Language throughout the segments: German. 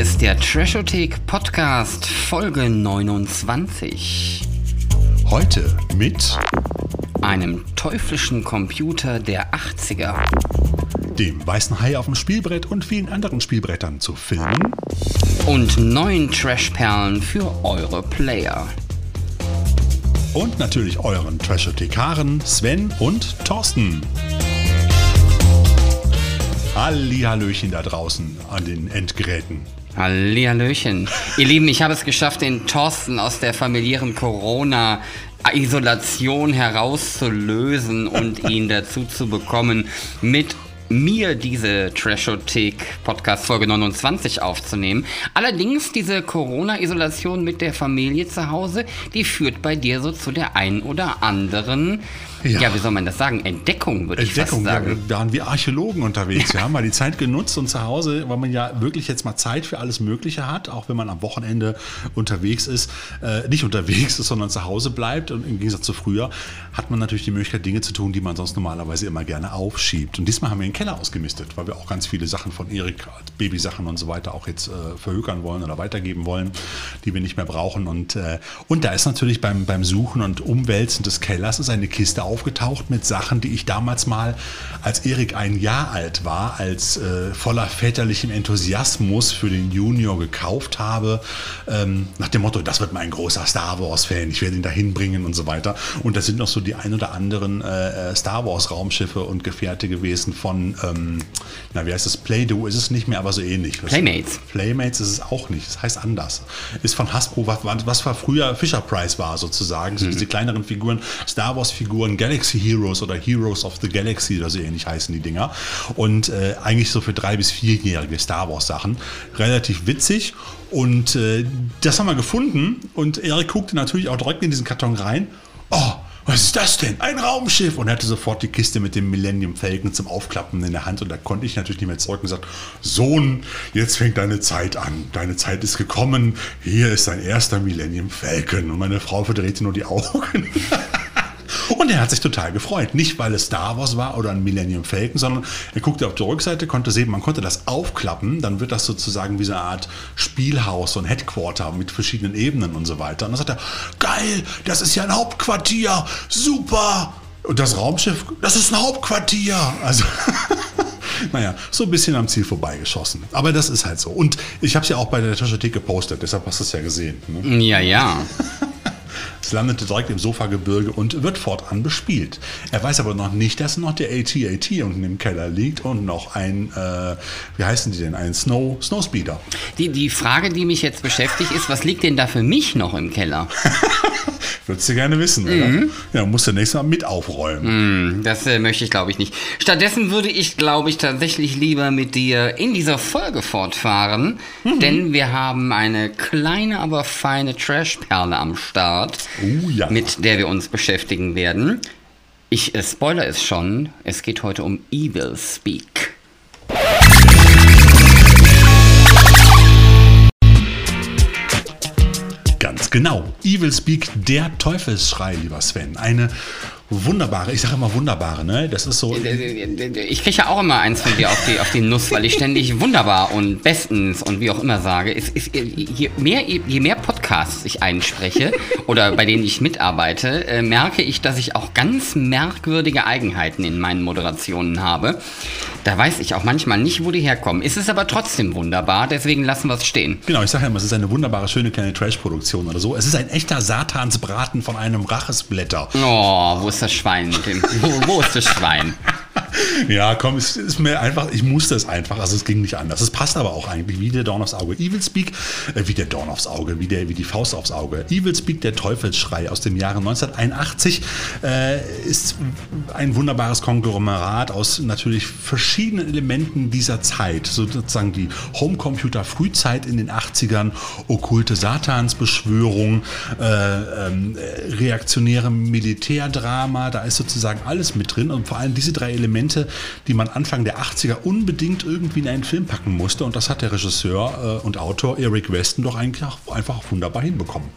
Hier ist der Trashothek Podcast Folge 29. Heute mit Einem teuflischen Computer der 80er. dem weißen Hai auf dem Spielbrett und vielen anderen Spielbrettern zu filmen Und neuen Trashperlen für eure Player. und natürlich euren Trashothekaren Sven und Thorsten. Hallihallöchen da draußen an den Endgeräten. Hallihallöchen. Ihr Lieben, ich habe es geschafft, den Thorsten aus der familiären Corona-Isolation herauszulösen und ihn dazu zu bekommen, mit mir diese Trashothek Podcast Folge 29 aufzunehmen. Allerdings diese Corona-Isolation mit der Familie zu Hause, die führt bei dir so zu der ein oder anderen, ja, Ja. wie soll man das sagen, Entdeckung, würde ich fast Entdeckung, ja, sagen. wir waren wie Archäologen unterwegs. Wir haben mal die Zeit genutzt und zu Hause, weil man ja wirklich jetzt mal Zeit für alles Mögliche hat, auch wenn man am Wochenende unterwegs ist, äh, nicht unterwegs ist, sondern zu Hause bleibt. Und im Gegensatz zu früher hat man natürlich die Möglichkeit, Dinge zu tun, die man sonst normalerweise immer gerne aufschiebt. Und diesmal haben wir den Keller ausgemistet, weil wir auch ganz viele Sachen von Erik, Babysachen und so weiter, auch jetzt äh, verhökern wollen oder weitergeben wollen, die wir nicht mehr brauchen. Und, äh, und da ist natürlich beim, beim Suchen und Umwälzen des Kellers ist eine Kiste aufgetaucht mit Sachen, die ich damals mal, als Erik ein Jahr alt war, als äh, voller väterlichem Enthusiasmus für den Junior gekauft habe, ähm, nach dem Motto, das wird mein großer Star Wars-Fan, ich werde ihn dahin bringen und so weiter. Und da sind noch so die ein oder anderen äh, äh, Star Wars-Raumschiffe und Gefährte gewesen von, ähm, na wie heißt es, Play-Doh ist es nicht mehr, aber so ähnlich. Playmates. Playmates ist es auch nicht, das heißt anders. Ist von Hasbro, was, was war früher Fisher Price war sozusagen, so diese kleineren Figuren, Star Wars Figuren, Galaxy Heroes oder Heroes of the Galaxy oder so ähnlich heißen die Dinger. Und äh, eigentlich so für drei bis vierjährige Star Wars Sachen. Relativ witzig. Und äh, das haben wir gefunden und Erik guckte natürlich auch direkt in diesen Karton rein. Oh, was ist das denn? Ein Raumschiff! Und er hatte sofort die Kiste mit dem Millennium Falcon zum Aufklappen in der Hand. Und da konnte ich natürlich nicht mehr zurück und gesagt, Sohn, jetzt fängt deine Zeit an. Deine Zeit ist gekommen. Hier ist dein erster Millennium Falcon. Und meine Frau verdrehte nur die Augen. Und er hat sich total gefreut. Nicht, weil es Star Wars war oder ein Millennium Falcon, sondern er guckte auf die Rückseite, konnte sehen, man konnte das aufklappen. Dann wird das sozusagen wie so eine Art Spielhaus, so ein Headquarter mit verschiedenen Ebenen und so weiter. Und dann sagt er, geil, das ist ja ein Hauptquartier, super. Und das Raumschiff, das ist ein Hauptquartier. Also, naja, so ein bisschen am Ziel vorbeigeschossen. Aber das ist halt so. Und ich habe es ja auch bei der Taschethek gepostet, deshalb hast du es ja gesehen. Ne? Ja, ja. Es landete direkt im Sofagebirge und wird fortan bespielt. Er weiß aber noch nicht, dass noch der AT-AT unten im Keller liegt und noch ein, äh, wie heißen die denn, ein Snow, Snowspeeder. Die, die Frage, die mich jetzt beschäftigt, ist, was liegt denn da für mich noch im Keller? Würdest du gerne wissen, oder? Ja, musst du nächstes Mal mit aufräumen. Hm, Das äh, möchte ich, glaube ich, nicht. Stattdessen würde ich, glaube ich, tatsächlich lieber mit dir in dieser Folge fortfahren, denn wir haben eine kleine, aber feine Trashperle am Start, Oh ja. mit der wir uns beschäftigen werden. Ich äh, spoiler es schon, es geht heute um Evil Speak. Genau. Evil Speak, der Teufelsschrei, lieber Sven. Eine wunderbare, ich sage immer wunderbare, ne? Das ist so. Ich kriege ja auch immer eins von dir auf die, auf die Nuss, weil ich ständig wunderbar und bestens und wie auch immer sage. Es ist, je, mehr, je mehr Podcasts ich einspreche oder bei denen ich mitarbeite, äh, merke ich, dass ich auch ganz merkwürdige Eigenheiten in meinen Moderationen habe. Da weiß ich auch manchmal nicht, wo die herkommen. Es ist aber trotzdem wunderbar, deswegen lassen wir es stehen. Genau, ich sage ja immer, es ist eine wunderbare, schöne kleine Trash-Produktion oder so. Es ist ein echter Satansbraten von einem Rachesblätter. Oh, wo ist das Schwein? Wo, wo ist das Schwein? Ja, komm, es ist mir einfach, ich musste es einfach, also es ging nicht anders. Es passt aber auch eigentlich wie der Dorn aufs Auge. Evil Speak, äh, wie der Dorn aufs Auge, wie, der, wie die Faust aufs Auge. Evil Speak, der Teufelsschrei aus dem Jahre 1981, äh, ist ein wunderbares Konglomerat aus natürlich verschiedenen Elementen dieser Zeit. So sozusagen die Homecomputer-Frühzeit in den 80ern, okkulte Satansbeschwörung, äh, ähm, äh, reaktionäre Militärdrama, da ist sozusagen alles mit drin und vor allem diese drei Elemente, die man Anfang der 80er unbedingt irgendwie in einen Film packen musste und das hat der Regisseur äh, und Autor Eric Weston doch eigentlich einfach wunderbar hinbekommen.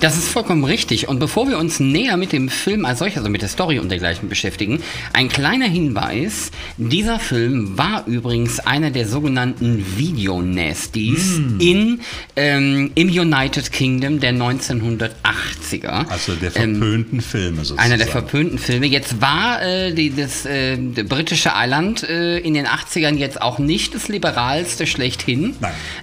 Das ist vollkommen richtig. Und bevor wir uns näher mit dem Film als solches, also mit der Story und dergleichen beschäftigen, ein kleiner Hinweis. Dieser Film war übrigens einer der sogenannten Video-Nasties mm. in, ähm, im United Kingdom der 1980er. Also der verpönten ähm, Filme sozusagen. Einer der verpönten Filme. Jetzt war äh, die, das äh, britische Eiland äh, in den 80ern jetzt auch nicht das liberalste schlechthin,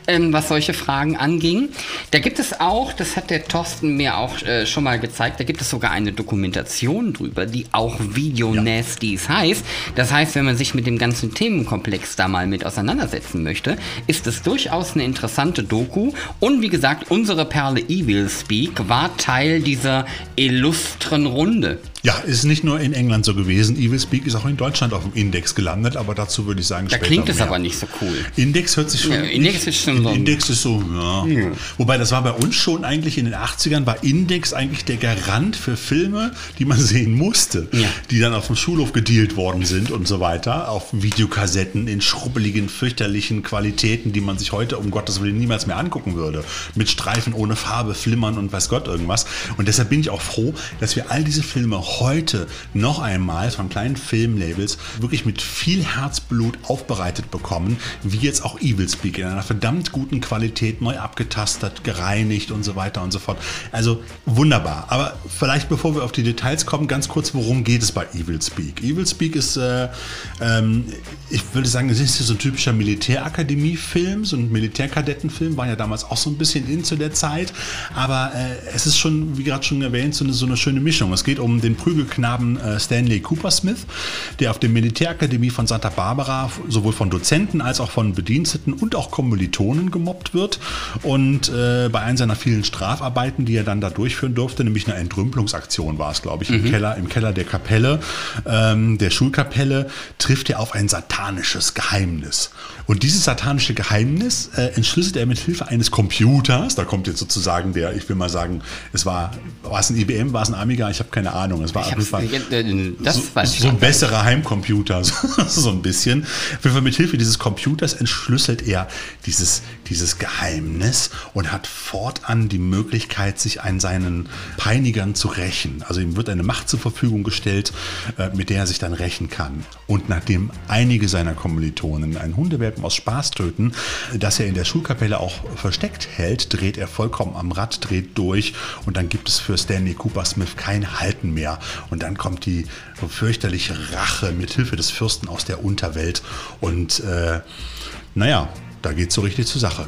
ähm, was solche Fragen anging. Da gibt es auch, das hat der Thorsten mir auch äh, schon mal gezeigt, da gibt es sogar eine Dokumentation drüber, die auch Video ja. Nasties heißt. Das heißt, wenn man sich mit dem ganzen Themenkomplex da mal mit auseinandersetzen möchte, ist es durchaus eine interessante Doku. Und wie gesagt, unsere Perle Evil Speak war Teil dieser illustren Runde. Ja, ist nicht nur in England so gewesen. Evil Speak ist auch in Deutschland auf dem Index gelandet, aber dazu würde ich sagen, Da klingt es aber nicht so cool. Index hört sich schon. Ja, Index ist schon so. Index ist so, ja. ja. Wobei das war bei uns schon eigentlich in den 80ern, war Index eigentlich der Garant für Filme, die man sehen musste, ja. die dann auf dem Schulhof gedealt worden sind und so weiter, auf Videokassetten in schrubbeligen, fürchterlichen Qualitäten, die man sich heute um Gottes Willen niemals mehr angucken würde. Mit Streifen ohne Farbe, Flimmern und weiß Gott irgendwas. Und deshalb bin ich auch froh, dass wir all diese Filme heute noch einmal von kleinen Filmlabels wirklich mit viel Herzblut aufbereitet bekommen, wie jetzt auch Evil Speak in einer verdammt guten Qualität, neu abgetastet, gereinigt und so weiter und so fort. Also wunderbar. Aber vielleicht bevor wir auf die Details kommen, ganz kurz, worum geht es bei Evil Speak? Evil Speak ist, äh, ähm, ich würde sagen, es ist so ein typischer Militärakademie-Film, so ein Militärkadettenfilm, war ja damals auch so ein bisschen in zu der Zeit, aber äh, es ist schon, wie gerade schon erwähnt, so eine, so eine schöne Mischung. Es geht um den Prügelknaben äh, Stanley Cooper Smith, der auf der Militärakademie von Santa Barbara sowohl von Dozenten als auch von Bediensteten und auch Kommilitonen gemobbt wird. Und äh, bei einem seiner vielen Strafarbeiten, die er dann da durchführen durfte, nämlich eine Entrümpelungsaktion war es, glaube ich, mhm. im, Keller, im Keller der Kapelle, ähm, der Schulkapelle, trifft er auf ein satanisches Geheimnis. Und dieses satanische Geheimnis äh, entschlüsselt er mit Hilfe eines Computers. Da kommt jetzt sozusagen der, ich will mal sagen, es war, war es ein IBM, war es ein Amiga, ich habe keine Ahnung. Es war auf jeden Fall so, so ein besserer Heimcomputer, so ein bisschen. Auf jeden Fall mit Hilfe dieses Computers entschlüsselt er dieses, dieses Geheimnis und hat fortan die Möglichkeit, sich an seinen Peinigern zu rächen. Also ihm wird eine Macht zur Verfügung gestellt, äh, mit der er sich dann rächen kann. Und nachdem einige seiner Kommilitonen ein Hundewelpen aus Spaß töten, das er in der Schulkapelle auch versteckt hält, dreht er vollkommen am Rad, dreht durch und dann gibt es für Stanley Cooper Smith kein Halten mehr. Und dann kommt die fürchterliche Rache mit Hilfe des Fürsten aus der Unterwelt. Und äh, naja, da geht es so richtig zur Sache.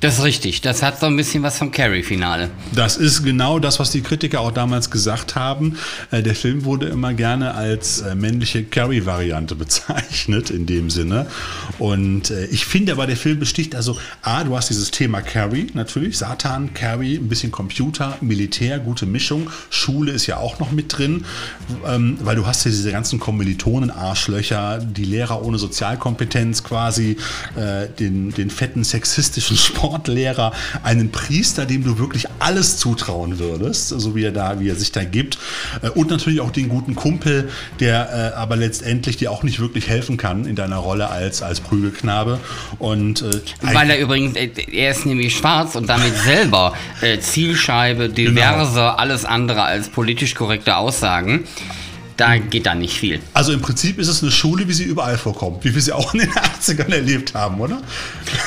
Das ist richtig. Das hat so ein bisschen was vom Carrie-Finale. Das ist genau das, was die Kritiker auch damals gesagt haben. Äh, der Film wurde immer gerne als äh, männliche Carrie-Variante bezeichnet, in dem Sinne. Und äh, ich finde aber, der Film besticht also, A, du hast dieses Thema Carrie, natürlich, Satan, Carrie, ein bisschen Computer, Militär, gute Mischung. Schule ist ja auch noch mit drin, ähm, weil du hast ja diese ganzen Kommilitonen-Arschlöcher, die Lehrer ohne Sozialkompetenz quasi, den, den fetten sexistischen Sport Sportlehrer, einen Priester, dem du wirklich alles zutrauen würdest, so wie er da, wie er sich da gibt. Äh, und natürlich auch den guten Kumpel, der äh, aber letztendlich dir auch nicht wirklich helfen kann in deiner Rolle als, als Prügelknabe. Und, äh, Weil er übrigens, äh, er ist nämlich schwarz und damit selber äh, Zielscheibe diverse, genau. alles andere als politisch korrekte Aussagen da geht da nicht viel. Also im Prinzip ist es eine Schule, wie sie überall vorkommt, wie wir sie auch in den 80ern erlebt haben, oder?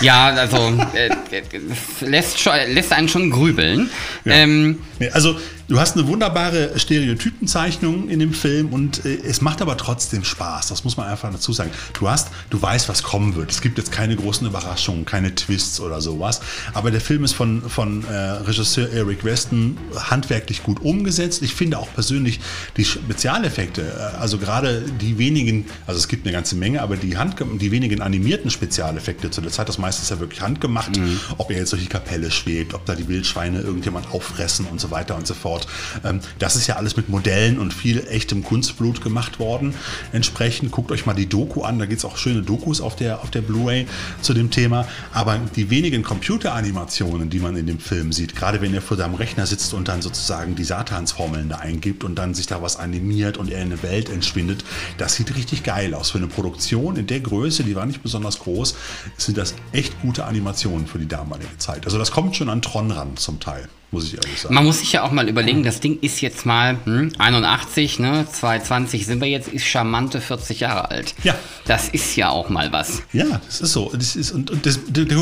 Ja, also äh, äh lässt, schon, lässt einen schon grübeln. Ja. Ähm, also Du hast eine wunderbare Stereotypenzeichnung in dem Film und äh, es macht aber trotzdem Spaß. Das muss man einfach dazu sagen. Du hast, du weißt, was kommen wird. Es gibt jetzt keine großen Überraschungen, keine Twists oder sowas. Aber der Film ist von, von äh, Regisseur Eric Weston handwerklich gut umgesetzt. Ich finde auch persönlich die Spezialeffekte, äh, also gerade die wenigen, also es gibt eine ganze Menge, aber die, Hand, die wenigen animierten Spezialeffekte zu der Zeit, das meiste ist ja wirklich handgemacht. Mhm. Ob er jetzt durch die Kapelle schwebt, ob da die Wildschweine irgendjemand auffressen und so weiter und so fort. Ähm, das ist ja alles mit Modellen und viel echtem Kunstblut gemacht worden. Entsprechend guckt euch mal die Doku an, da gibt es auch schöne Dokus auf der, auf der Blu-ray zu dem Thema. Aber die wenigen Computeranimationen, die man in dem Film sieht, gerade wenn ihr vor seinem Rechner sitzt und dann sozusagen die Satansformeln da eingibt und dann sich da was animiert und er in eine Welt entschwindet, das sieht richtig geil aus. Für eine Produktion in der Größe, die war nicht besonders groß, sind das echt gute Animationen für die damalige Zeit. Also das kommt schon an Tron ran zum Teil. Muss ich ehrlich sagen. Man muss sich ja auch mal überlegen, das Ding ist jetzt mal hm, 81, ne, 220 sind wir jetzt, ist charmante 40 Jahre alt. Ja. Das ist ja auch mal was. Ja, das ist so. Das ist, und, und das,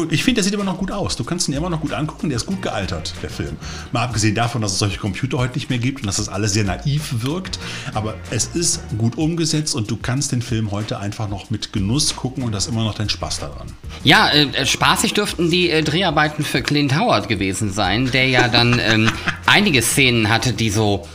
ich finde, der sieht immer noch gut aus. Du kannst ihn immer noch gut angucken, der ist gut gealtert, der Film. Mal abgesehen davon, dass es solche Computer heute nicht mehr gibt und dass das alles sehr naiv wirkt. Aber es ist gut umgesetzt und du kannst den Film heute einfach noch mit Genuss gucken und hast immer noch deinen Spaß daran. Ja, äh, spaßig dürften die äh, Dreharbeiten für Clint Howard gewesen sein, der ja dann ähm, einige Szenen hatte, die so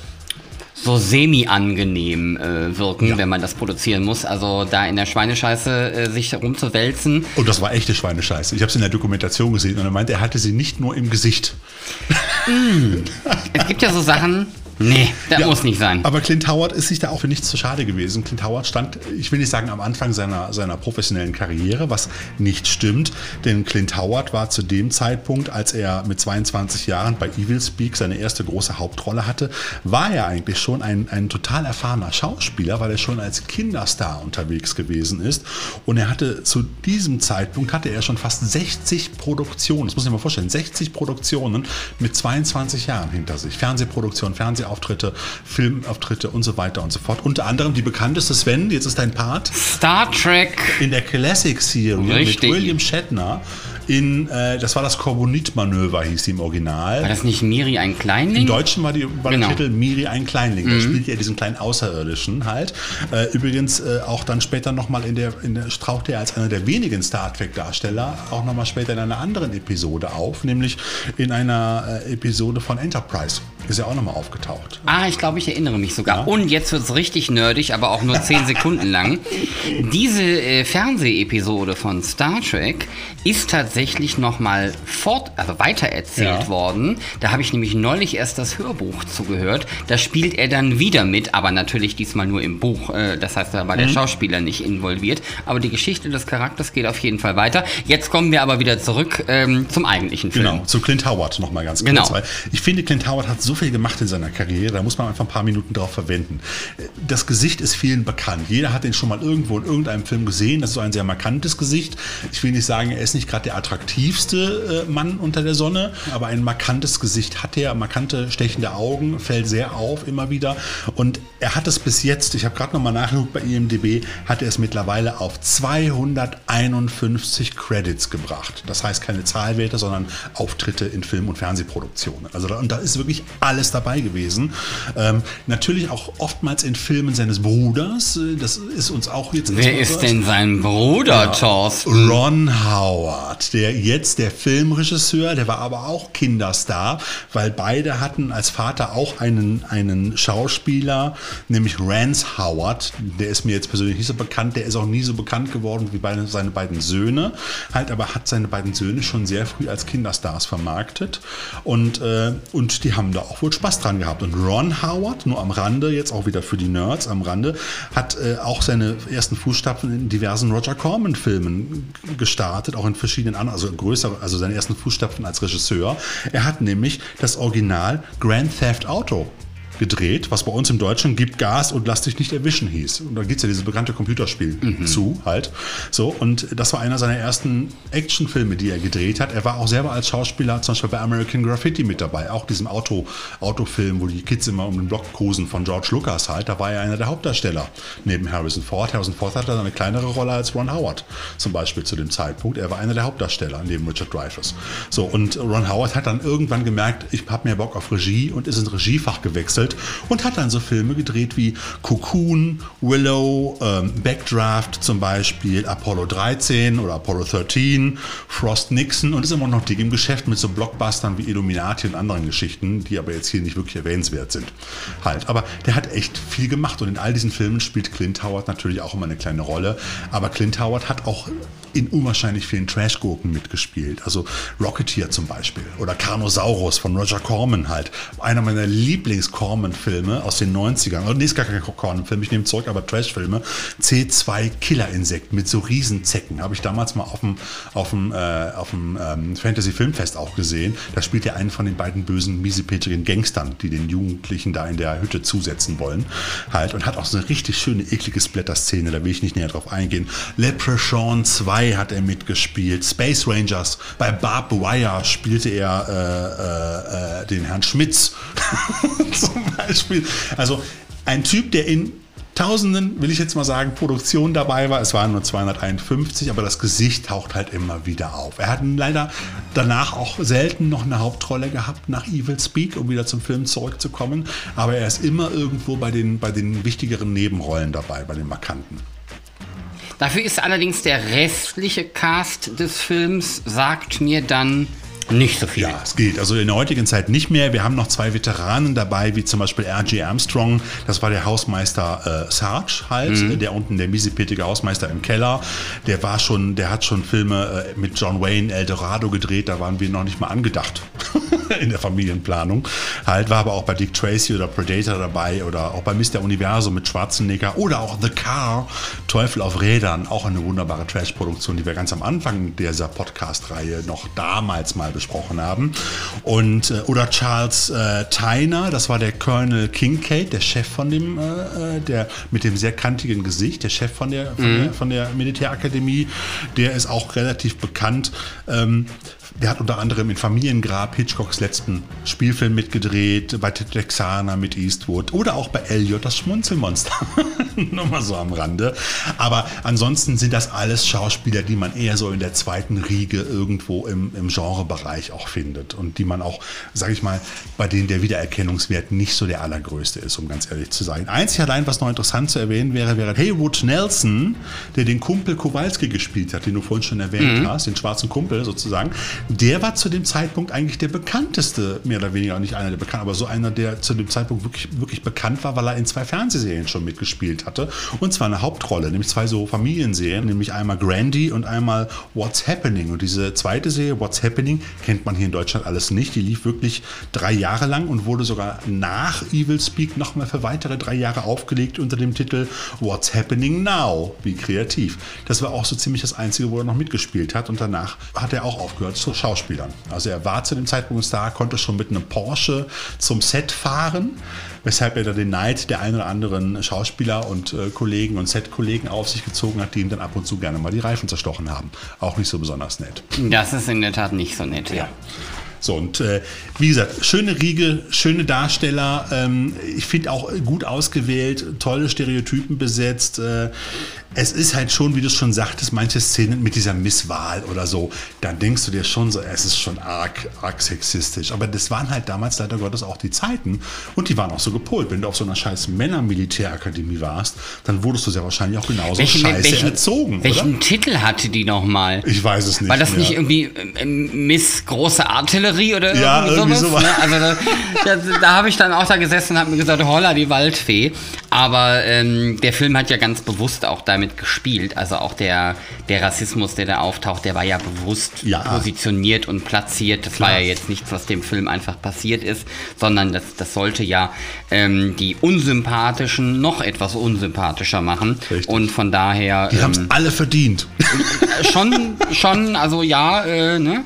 so semi-angenehm äh, wirken, Ja. wenn man das produzieren muss. Also da in der Schweinescheiße äh, sich rumzuwälzen. Und das war echte Schweinescheiße. Ich habe es in der Dokumentation gesehen und er meinte, er hatte sie nicht nur im Gesicht. Es gibt ja so Sachen, nee, das Ja, muss nicht sein. Aber Clint Howard ist sich da auch für nichts zu schade gewesen. Clint Howard stand, ich will nicht sagen am Anfang seiner, seiner professionellen Karriere, was nicht stimmt, denn Clint Howard war zu dem Zeitpunkt, als er mit 22 Jahren bei Evil Speak seine erste große Hauptrolle hatte, war er eigentlich schon ein, ein total erfahrener Schauspieler, weil er schon als Kinderstar unterwegs gewesen ist. Und er hatte zu diesem Zeitpunkt hatte er schon fast 60 Produktionen, das muss ich mir mal vorstellen, 60 Produktionen mit 22 Jahren hinter sich. Fernsehproduktion, Fernsehauftritte, Filmauftritte und so weiter und so fort. Unter anderem die bekannteste Sven, jetzt ist dein Part, Star Trek. in der Classic Serie Richtig. mit William Shatner. In, äh, das war das Korbonit-Manöver, hieß die im Original. War das nicht Miri ein Kleinling? Im Deutschen war, die, war Genau. der Titel Miri ein Kleinling. Da spielt er diesen kleinen Außerirdischen halt. Äh, übrigens äh, auch dann später nochmal in der, in der taucht er als einer der wenigen Star Trek-Darsteller auch nochmal später in einer anderen Episode auf, nämlich in einer äh, Episode von Enterprise. Ist er auch nochmal aufgetaucht. Ah, ich glaube, ich erinnere mich sogar. Ja. Und jetzt wird es richtig nerdig, aber auch nur 10 Sekunden lang. Diese äh, Fernsehepisode von Star Trek ist tatsächlich nochmal fort, also weitererzählt Ja. worden. Da habe ich nämlich neulich erst das Hörbuch zugehört. Da spielt er dann wieder mit, aber natürlich diesmal nur im Buch. Äh, das heißt, da war Mhm. der Schauspieler nicht involviert. Aber die Geschichte des Charakters geht auf jeden Fall weiter. Jetzt kommen wir aber wieder zurück ähm, zum eigentlichen Film. Genau, zu Clint Howard nochmal ganz kurz. Genau. Weil ich finde, Clint Howard hat so viel gemacht in seiner Karriere, da muss man einfach ein paar Minuten drauf verwenden. Das Gesicht ist vielen bekannt. Jeder hat ihn schon mal irgendwo in irgendeinem Film gesehen. Das ist so ein sehr markantes Gesicht. Ich will nicht sagen, er ist nicht gerade der attraktivste äh, Mann unter der Sonne, aber ein markantes Gesicht hat er, markante, stechende Augen, fällt sehr auf immer wieder. Und er hat es bis jetzt, ich habe gerade nochmal nachgeguckt bei IMDb, hat er es mittlerweile auf 251 Credits gebracht. Das heißt keine Zahlwerte, sondern Auftritte in Film- und Fernsehproduktionen. Also da, und da ist wirklich alles dabei gewesen. Ähm, natürlich auch oftmals in Filmen seines Bruders. Äh, Das ist uns auch jetzt Wer ist denn sein Bruder, Thorsten? Ron Howard, der jetzt der Filmregisseur, der war aber auch Kinderstar, weil beide hatten als Vater auch einen, einen Schauspieler, nämlich Rance Howard. Der ist mir jetzt persönlich nicht so bekannt, der ist auch nie so bekannt geworden wie beide, seine beiden Söhne, halt aber hat seine beiden Söhne schon sehr früh als Kinderstars vermarktet und, äh, und die haben da auch wohl Spaß dran gehabt. Und Ron Howard, nur am Rande, jetzt auch wieder für die Nerds am Rande, hat äh, auch seine ersten Fußstapfen in diversen Roger Corman-Filmen gestartet, auch in verschiedenen anderen, also größere, also seine ersten Fußstapfen als Regisseur. Er hat nämlich das Original Grand Theft Auto gedreht, was bei uns im Deutschen Gib Gas und lass dich nicht erwischen hieß. Und da gibt es ja dieses bekannte Computerspiel zu halt. So, und das war einer seiner ersten Actionfilme, die er gedreht hat. Er war auch selber als Schauspieler zum Beispiel bei American Graffiti mit dabei, auch diesem Auto, Autofilm, wo die Kids immer um den Block kosen von George Lucas halt. Da war er einer der Hauptdarsteller neben Harrison Ford. Harrison Ford hatte eine kleinere Rolle als Ron Howard zum Beispiel zu dem Zeitpunkt. Er war einer der Hauptdarsteller neben Richard Dreyfuss. So, und Ron Howard hat dann irgendwann gemerkt, ich habe mehr Bock auf Regie und ist ins Regiefach gewechselt und hat dann so Filme gedreht wie Cocoon, Willow, ähm, Backdraft zum Beispiel, Apollo 13 oder Apollo 13, Frost Nixon und ist immer noch dick im Geschäft mit so Blockbustern wie Illuminati und anderen Geschichten, die aber jetzt hier nicht wirklich erwähnenswert sind. Halt, aber der hat echt viel gemacht und in all diesen Filmen spielt Clint Howard natürlich auch immer eine kleine Rolle, aber Clint Howard hat auch in unwahrscheinlich vielen Trash-Gurken mitgespielt. Also Rocketeer zum Beispiel oder Carnosaurus von Roger Corman halt. Einer meiner Lieblings-Corman-Filme aus den 90ern. Oder nee, ist gar kein Corman-Film, ich nehme zurück, aber Trash-Filme. C2 Killerinsekten mit so Riesenzecken. Habe ich damals mal auf dem, auf dem, äh, auf dem ähm, Fantasy-Filmfest auch gesehen. Da spielt er einen von den beiden bösen, miesepetrigen Gangstern, die den Jugendlichen da in der Hütte zusetzen wollen. Halt. Und hat auch so eine richtig schöne, eklige Splatter-Szene. Da will ich nicht näher drauf eingehen. Leprechaun 2 2 hat er mitgespielt. Space Rangers. Bei Barb Wire spielte er äh, äh, äh den Herrn Schmitz zum Beispiel. Also ein Typ, der in Tausenden, will ich jetzt mal sagen, Produktionen dabei war. Es waren nur 251, aber das Gesicht taucht halt immer wieder auf. Er hat leider danach auch selten noch eine Hauptrolle gehabt nach Evil Speak, um wieder zum Film zurückzukommen. Aber er ist immer irgendwo bei den, bei den wichtigeren Nebenrollen dabei, bei den markanten. Dafür ist allerdings der restliche Cast des Films, sagt mir dann, nicht so viel. Ja, es geht. Also in der heutigen Zeit nicht mehr. Wir haben noch zwei Veteranen dabei, wie zum Beispiel R.G. Armstrong. Das war der Hausmeister äh, Sarge halt, mhm. der unten, der miesepettige Hausmeister im Keller. Der war schon, der hat schon Filme äh, mit John Wayne, El Dorado gedreht. Da waren wir noch nicht mal angedacht in der Familienplanung. Halt war aber auch bei Dick Tracy oder Predator dabei oder auch bei Mr. Universum mit Schwarzenegger oder auch The Car, Teufel auf Rädern. Auch eine wunderbare Trash-Produktion, die wir ganz am Anfang dieser Podcast-Reihe noch damals mal besprochen haben. Und, äh, oder Charles äh, Tyner, das war der Colonel Kincaid, der Chef von dem, äh, äh, der mit dem sehr kantigen Gesicht, der Chef von der, von, mhm. der, von der Militärakademie, der ist auch relativ bekannt. Ähm, der hat unter anderem in Familiengrab Hitchcocks letzten Spielfilm mitgedreht, bei Texana mit Eastwood oder auch bei Elliot, das Schmunzelmonster. Nur mal so am Rande. Aber ansonsten sind das alles Schauspieler, die man eher so in der zweiten Riege irgendwo im, im Genrebereich auch findet und die man auch, sage ich mal, bei denen der Wiedererkennungswert nicht so der allergrößte ist, um ganz ehrlich zu sein. Einzig allein, was noch interessant zu erwähnen wäre, wäre Haywood Nelson, der den Kumpel Kowalski gespielt hat, den du vorhin schon erwähnt mhm. hast, den schwarzen Kumpel sozusagen der war zu dem Zeitpunkt eigentlich der bekannteste, mehr oder weniger, nicht einer der bekannten, aber so einer, der zu dem Zeitpunkt wirklich, wirklich bekannt war, weil er in zwei Fernsehserien schon mitgespielt hatte. Und zwar eine Hauptrolle, nämlich zwei so Familienserien, nämlich einmal Grandy und einmal What's Happening. Und diese zweite Serie, What's Happening, kennt man hier in Deutschland alles nicht. Die lief wirklich drei Jahre lang und wurde sogar nach Evil Speak nochmal für weitere drei Jahre aufgelegt unter dem Titel What's Happening Now? Wie kreativ. Das war auch so ziemlich das Einzige, wo er noch mitgespielt hat. Und danach hat er auch aufgehört zu Schauspielern. Also er war zu dem Zeitpunkt Star, konnte schon mit einem Porsche zum Set fahren, weshalb er da den Neid der ein oder anderen Schauspieler und äh, Kollegen und Set-Kollegen auf sich gezogen hat, die ihm dann ab und zu gerne mal die Reifen zerstochen haben. Auch nicht so besonders nett. Das ist in der Tat nicht so nett, ja. ja. So, und äh, wie gesagt, schöne Riege, schöne Darsteller. Ähm, ich finde auch gut ausgewählt, tolle Stereotypen besetzt. Äh, es ist halt schon, wie du schon sagtest, manche Szenen mit dieser Misswahl oder so, dann denkst du dir schon so, es ist schon arg, arg sexistisch. Aber das waren halt damals leider Gottes auch die Zeiten und die waren auch so gepolt. Wenn du auf so einer scheiß Männer-Militärakademie warst, dann wurdest du sehr wahrscheinlich auch genauso welchen, scheiße welchen, erzogen. Welchen oder? Titel hatte die nochmal? Ich weiß es nicht. War das mehr. nicht irgendwie äh, Miss Große Artillerie oder ja, irgendwie sowas? sowas. Ne? Also da, da, habe ich dann auch da gesessen und habe mir gesagt, holla, die Waldfee. Aber ähm, der Film hat ja ganz bewusst auch damit damit gespielt. Also auch der, der Rassismus, der da auftaucht, der war ja bewusst ja. positioniert und platziert. Das Klar. war ja jetzt nichts, was dem Film einfach passiert ist, sondern das, das sollte ja ähm, die Unsympathischen noch etwas unsympathischer machen. Richtig. Und von daher. Die ähm, haben es alle verdient. schon, schon, also ja, äh, ne?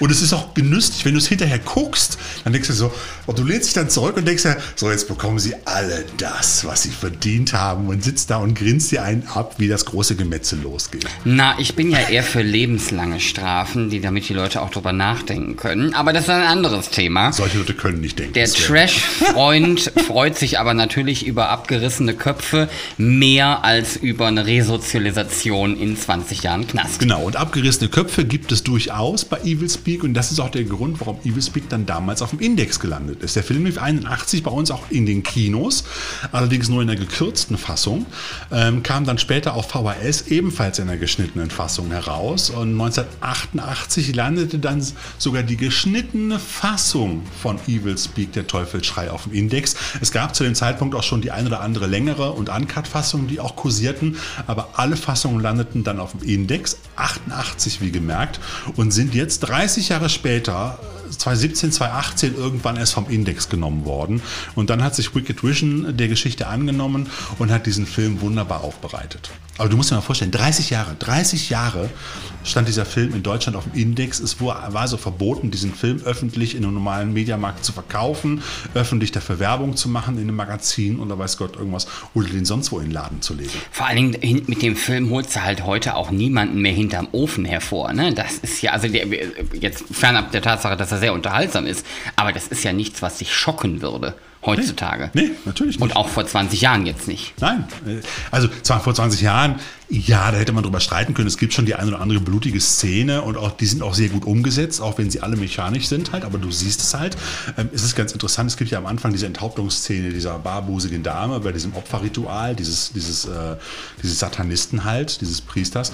Und es ist auch genüsslich, wenn du es hinterher guckst, dann denkst du so, und du lehnst dich dann zurück und denkst ja, so jetzt bekommen sie alle das, was sie verdient haben und sitzt da und grinst dir einen ab, wie das große Gemetzel losgeht. Na, ich bin ja eher für lebenslange Strafen, die damit die Leute auch drüber nachdenken können. Aber das ist ein anderes Thema. Solche Leute können nicht denken. Der Trash-Freund freut sich aber natürlich über abgerissene Köpfe mehr als über eine Resozialisation in 20 Jahren Knast. Genau, und abgerissene Köpfe gibt es durchaus bei Evil Speak und das ist auch der Grund, warum Evil Speak dann damals auf dem Index gelandet ist. Der Film lief 81 bei uns auch in den Kinos, allerdings nur in der gekürzten Fassung, ähm, kam dann später auf VHS ebenfalls in der geschnittenen Fassung heraus und 1988 landete dann sogar die geschnittene Fassung von Evil Speak, der Teufelsschrei auf dem Index. Es gab zu dem Zeitpunkt auch schon die eine oder andere längere und Uncut-Fassungen, die auch kursierten, aber alle Fassungen landeten dann auf dem Index, 88 wie gemerkt, und sind jetzt 30 Jahre später 2017, 2018 irgendwann erst vom Index genommen worden. Und dann hat sich Wicked Vision der Geschichte angenommen und hat diesen Film wunderbar aufbereitet. Aber du musst dir mal vorstellen, 30 Jahre, 30 Jahre stand dieser Film in Deutschland auf dem Index. Es war, so verboten, diesen Film öffentlich in einem normalen Mediamarkt zu verkaufen, öffentlich dafür Werbung zu machen in einem Magazin oder weiß Gott irgendwas oder den sonst wo in den Laden zu legen. Vor allen Dingen mit dem Film holst du halt heute auch niemanden mehr hinterm Ofen hervor. Ne? Das ist ja, also der, jetzt fernab der Tatsache, dass er sehr unterhaltsam ist, aber das ist ja nichts, was dich schocken würde heutzutage. Nee, nee, natürlich nicht. Und auch vor 20 Jahren jetzt nicht. Nein. Also zwar vor 20 Jahren, ja, da hätte man drüber streiten können. Es gibt schon die eine oder andere blutige Szene und auch die sind auch sehr gut umgesetzt, auch wenn sie alle mechanisch sind halt, aber du siehst es halt. Ähm, es ist ganz interessant, es gibt ja am Anfang diese Enthauptungsszene dieser barbusigen Dame bei diesem Opferritual, dieses, dieses, äh, dieses Satanisten halt, dieses Priesters.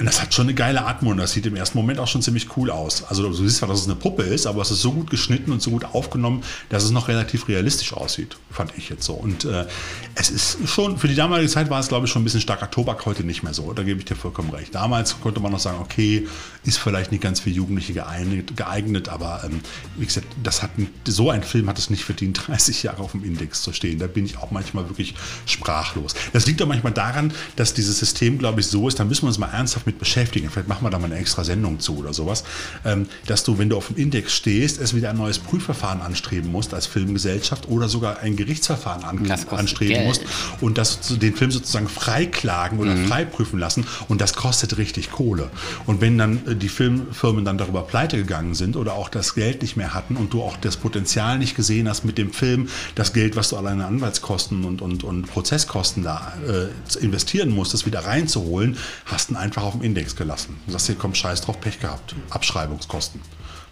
Und das hat schon eine geile Atmung das sieht im ersten Moment auch schon ziemlich cool aus. Also du siehst zwar, dass es eine Puppe ist, aber es ist so gut geschnitten und so gut aufgenommen, dass es noch relativ realistisch aussieht, fand ich jetzt so. Und äh, es ist schon, für die damalige Zeit war es glaube ich schon ein bisschen starker Tobak, heute nicht mehr so. Da gebe ich dir vollkommen recht. Damals konnte man noch sagen, okay, ist vielleicht nicht ganz für Jugendliche geeignet, geeignet aber ähm, wie gesagt, das hat, so ein Film hat es nicht verdient, 30 Jahre auf dem Index zu stehen. Da bin ich auch manchmal wirklich sprachlos. Das liegt doch manchmal daran, dass dieses System, glaube ich, so ist, da müssen wir uns mal ernsthaft mit beschäftigen, vielleicht machen wir da mal eine extra Sendung zu oder sowas, ähm, dass du, wenn du auf dem Index stehst, es wieder ein neues Prüfverfahren anstreben musst als Filmgesellschaft oder sogar ein Gerichtsverfahren an, anstreben Geld. musst und das, den Film sozusagen freiklagen oder mhm. freiprüfen lassen und das kostet richtig Kohle. Und wenn dann äh, die Filmfirmen dann darüber pleite gegangen sind oder auch das Geld nicht mehr hatten und du auch das Potenzial nicht gesehen hast mit dem Film, das Geld, was du alleine Anwaltskosten und, und, und Prozesskosten da äh, investieren musst, das wieder reinzuholen, hast du einfach auf dem Index gelassen. Du sagst, hier kommt Scheiß drauf, Pech gehabt. Abschreibungskosten.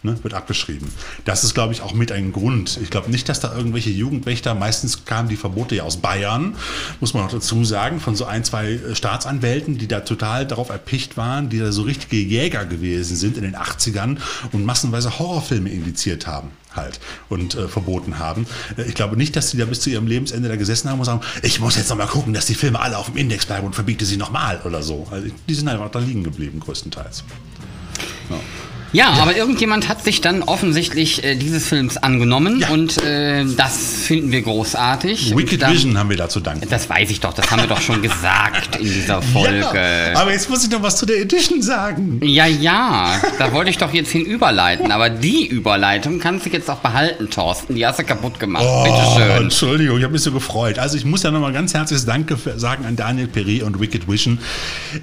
Ne, wird abgeschrieben. Das ist, glaube ich, auch mit ein Grund. Ich glaube nicht, dass da irgendwelche Jugendwächter, meistens kamen die Verbote ja aus Bayern, muss man auch dazu sagen, von so ein, zwei Staatsanwälten, die da total darauf erpicht waren, die da so richtige Jäger gewesen sind in den 80ern und massenweise Horrorfilme indiziert haben halt und äh, verboten haben. Äh, ich glaube nicht, dass sie da bis zu ihrem Lebensende da gesessen haben und sagen, ich muss jetzt nochmal gucken, dass die Filme alle auf dem Index bleiben und verbiete sie nochmal oder so. Also, die sind einfach da liegen geblieben, größtenteils. Ja. Ja, aber irgendjemand hat sich dann offensichtlich äh, dieses Films angenommen ja. und äh, das finden wir großartig. Wicked dann, Vision haben wir da zu danken. Das weiß ich doch, das haben wir doch schon gesagt in dieser Folge. Ja, aber jetzt muss ich noch was zu der Edition sagen. Ja, ja, da wollte ich doch jetzt hin überleiten, aber die Überleitung kannst du jetzt auch behalten, Thorsten. Die hast du kaputt gemacht. Oh, Bitte schön. Entschuldigung, ich habe mich so gefreut. Also ich muss ja nochmal ganz herzliches Danke sagen an Daniel Perry und Wicked Vision,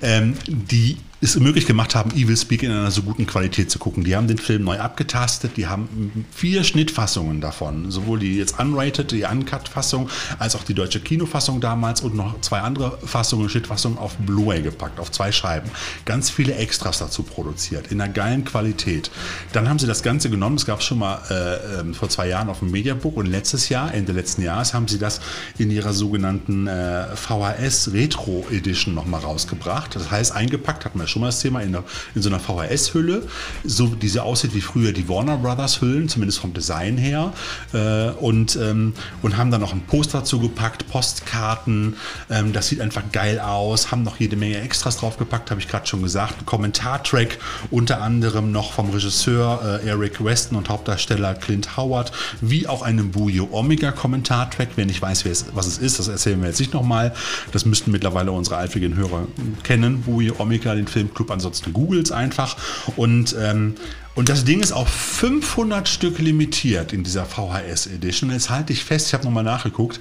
ähm, die es möglich gemacht haben, Evil Speak in einer so guten Qualität zu gucken. Die haben den Film neu abgetastet, die haben vier Schnittfassungen davon, sowohl die jetzt unrated, die Uncut-Fassung, als auch die deutsche Kinofassung damals und noch zwei andere Fassungen, Schnittfassungen auf Blu-ray gepackt, auf zwei Scheiben. Ganz viele Extras dazu produziert, in einer geilen Qualität. Dann haben sie das Ganze genommen, es gab schon mal äh, äh, vor zwei Jahren auf dem Mediabook und letztes Jahr, Ende letzten Jahres, haben sie das in ihrer sogenannten äh, VHS Retro Edition nochmal rausgebracht. Das heißt, eingepackt hat man schon mal das Thema, in, in so einer VHS-Hülle, so die so aussieht wie früher die Warner Brothers-Hüllen, zumindest vom Design her. Äh, und, ähm, und haben dann noch ein Poster zugepackt, Postkarten. Ähm, das sieht einfach geil aus. Haben noch jede Menge Extras draufgepackt, habe ich gerade schon gesagt. Ein Kommentartrack, unter anderem noch vom Regisseur äh, Eric Weston und Hauptdarsteller Clint Howard, wie auch einem Bujo Omega Kommentartrack. Wer nicht weiß, es, was es ist, das erzählen wir jetzt nicht nochmal. Das müssten mittlerweile unsere eifrigen Hörer kennen. Bujo Omega, den Filmclub, ansonsten googelt einfach. Und ähm, und das Ding ist auf 500 Stück limitiert in dieser VHS Edition. Jetzt halte ich fest, ich habe nochmal nachgeguckt.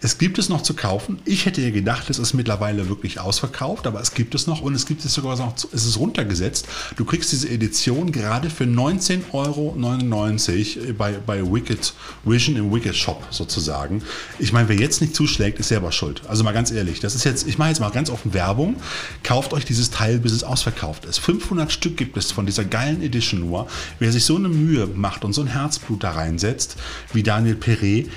Es gibt es noch zu kaufen. Ich hätte ja gedacht, es ist mittlerweile wirklich ausverkauft, aber es gibt es noch und es gibt es sogar noch, es ist runtergesetzt. Du kriegst diese Edition gerade für 19,99 Euro bei, bei Wicked Vision im Wicked Shop sozusagen. Ich meine, wer jetzt nicht zuschlägt, ist selber schuld. Also mal ganz ehrlich, das ist jetzt, ich mache jetzt mal ganz offen Werbung. Kauft euch dieses Teil, bis es ausverkauft ist. 500 Stück gibt es von dieser geilen Edition nur wer sich so eine Mühe macht und so ein Herzblut da reinsetzt, wie Daniel Perret,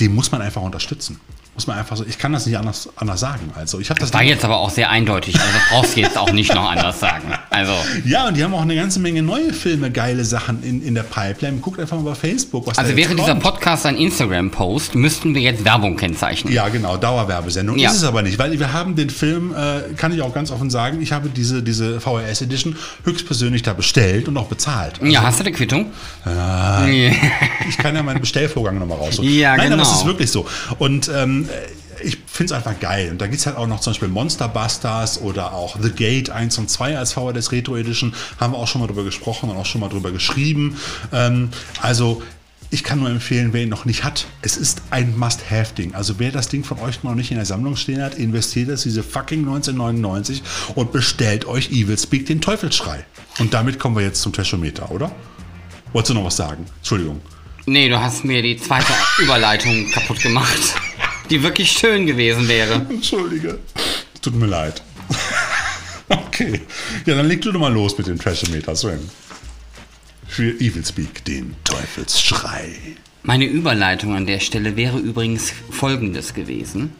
den muss man einfach unterstützen. Muss man einfach so, ich kann das nicht anders, anders sagen. Also ich das, das war jetzt aber auch sehr eindeutig, also das brauchst du jetzt auch nicht noch anders sagen. Also. Ja, und die haben auch eine ganze Menge neue Filme, geile Sachen in, in der Pipeline. Guckt einfach mal bei Facebook, was Also wäre dieser Podcast ein Instagram-Post, müssten wir jetzt Werbung kennzeichnen. Ja, genau, Dauerwerbesendung. Ja. Ist es aber nicht, weil wir haben den Film, äh, kann ich auch ganz offen sagen, ich habe diese, diese VHS Edition höchstpersönlich da bestellt und auch bezahlt. Also, ja, hast du die Quittung? Äh, ich kann ja meinen Bestellvorgang nochmal rausholen. Ja, Nein, genau. aber es ist wirklich so. Und ähm, ich finde es einfach geil. Und da gibt es halt auch noch zum Beispiel Monster Busters oder auch The Gate 1 und 2 als VHS Retro Edition. Haben wir auch schon mal drüber gesprochen und auch schon mal drüber geschrieben. Ähm, also ich kann nur empfehlen, wer ihn noch nicht hat, es ist ein Must-Have-Ding. Also wer das Ding von euch noch nicht in der Sammlung stehen hat, investiert es diese fucking 1999 und bestellt euch Evil Speak den Teufelsschrei. Und damit kommen wir jetzt zum Trashometer, oder? Wolltest du noch was sagen? Entschuldigung. Nee, du hast mir die zweite Überleitung kaputt gemacht, die wirklich schön gewesen wäre. Entschuldige. Tut mir leid. okay. Ja, dann leg du doch mal los mit dem Trashometer, Sven. Für Evil Speak den Teufelsschrei. Meine Überleitung an der Stelle wäre übrigens folgendes gewesen.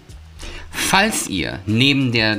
Falls ihr neben der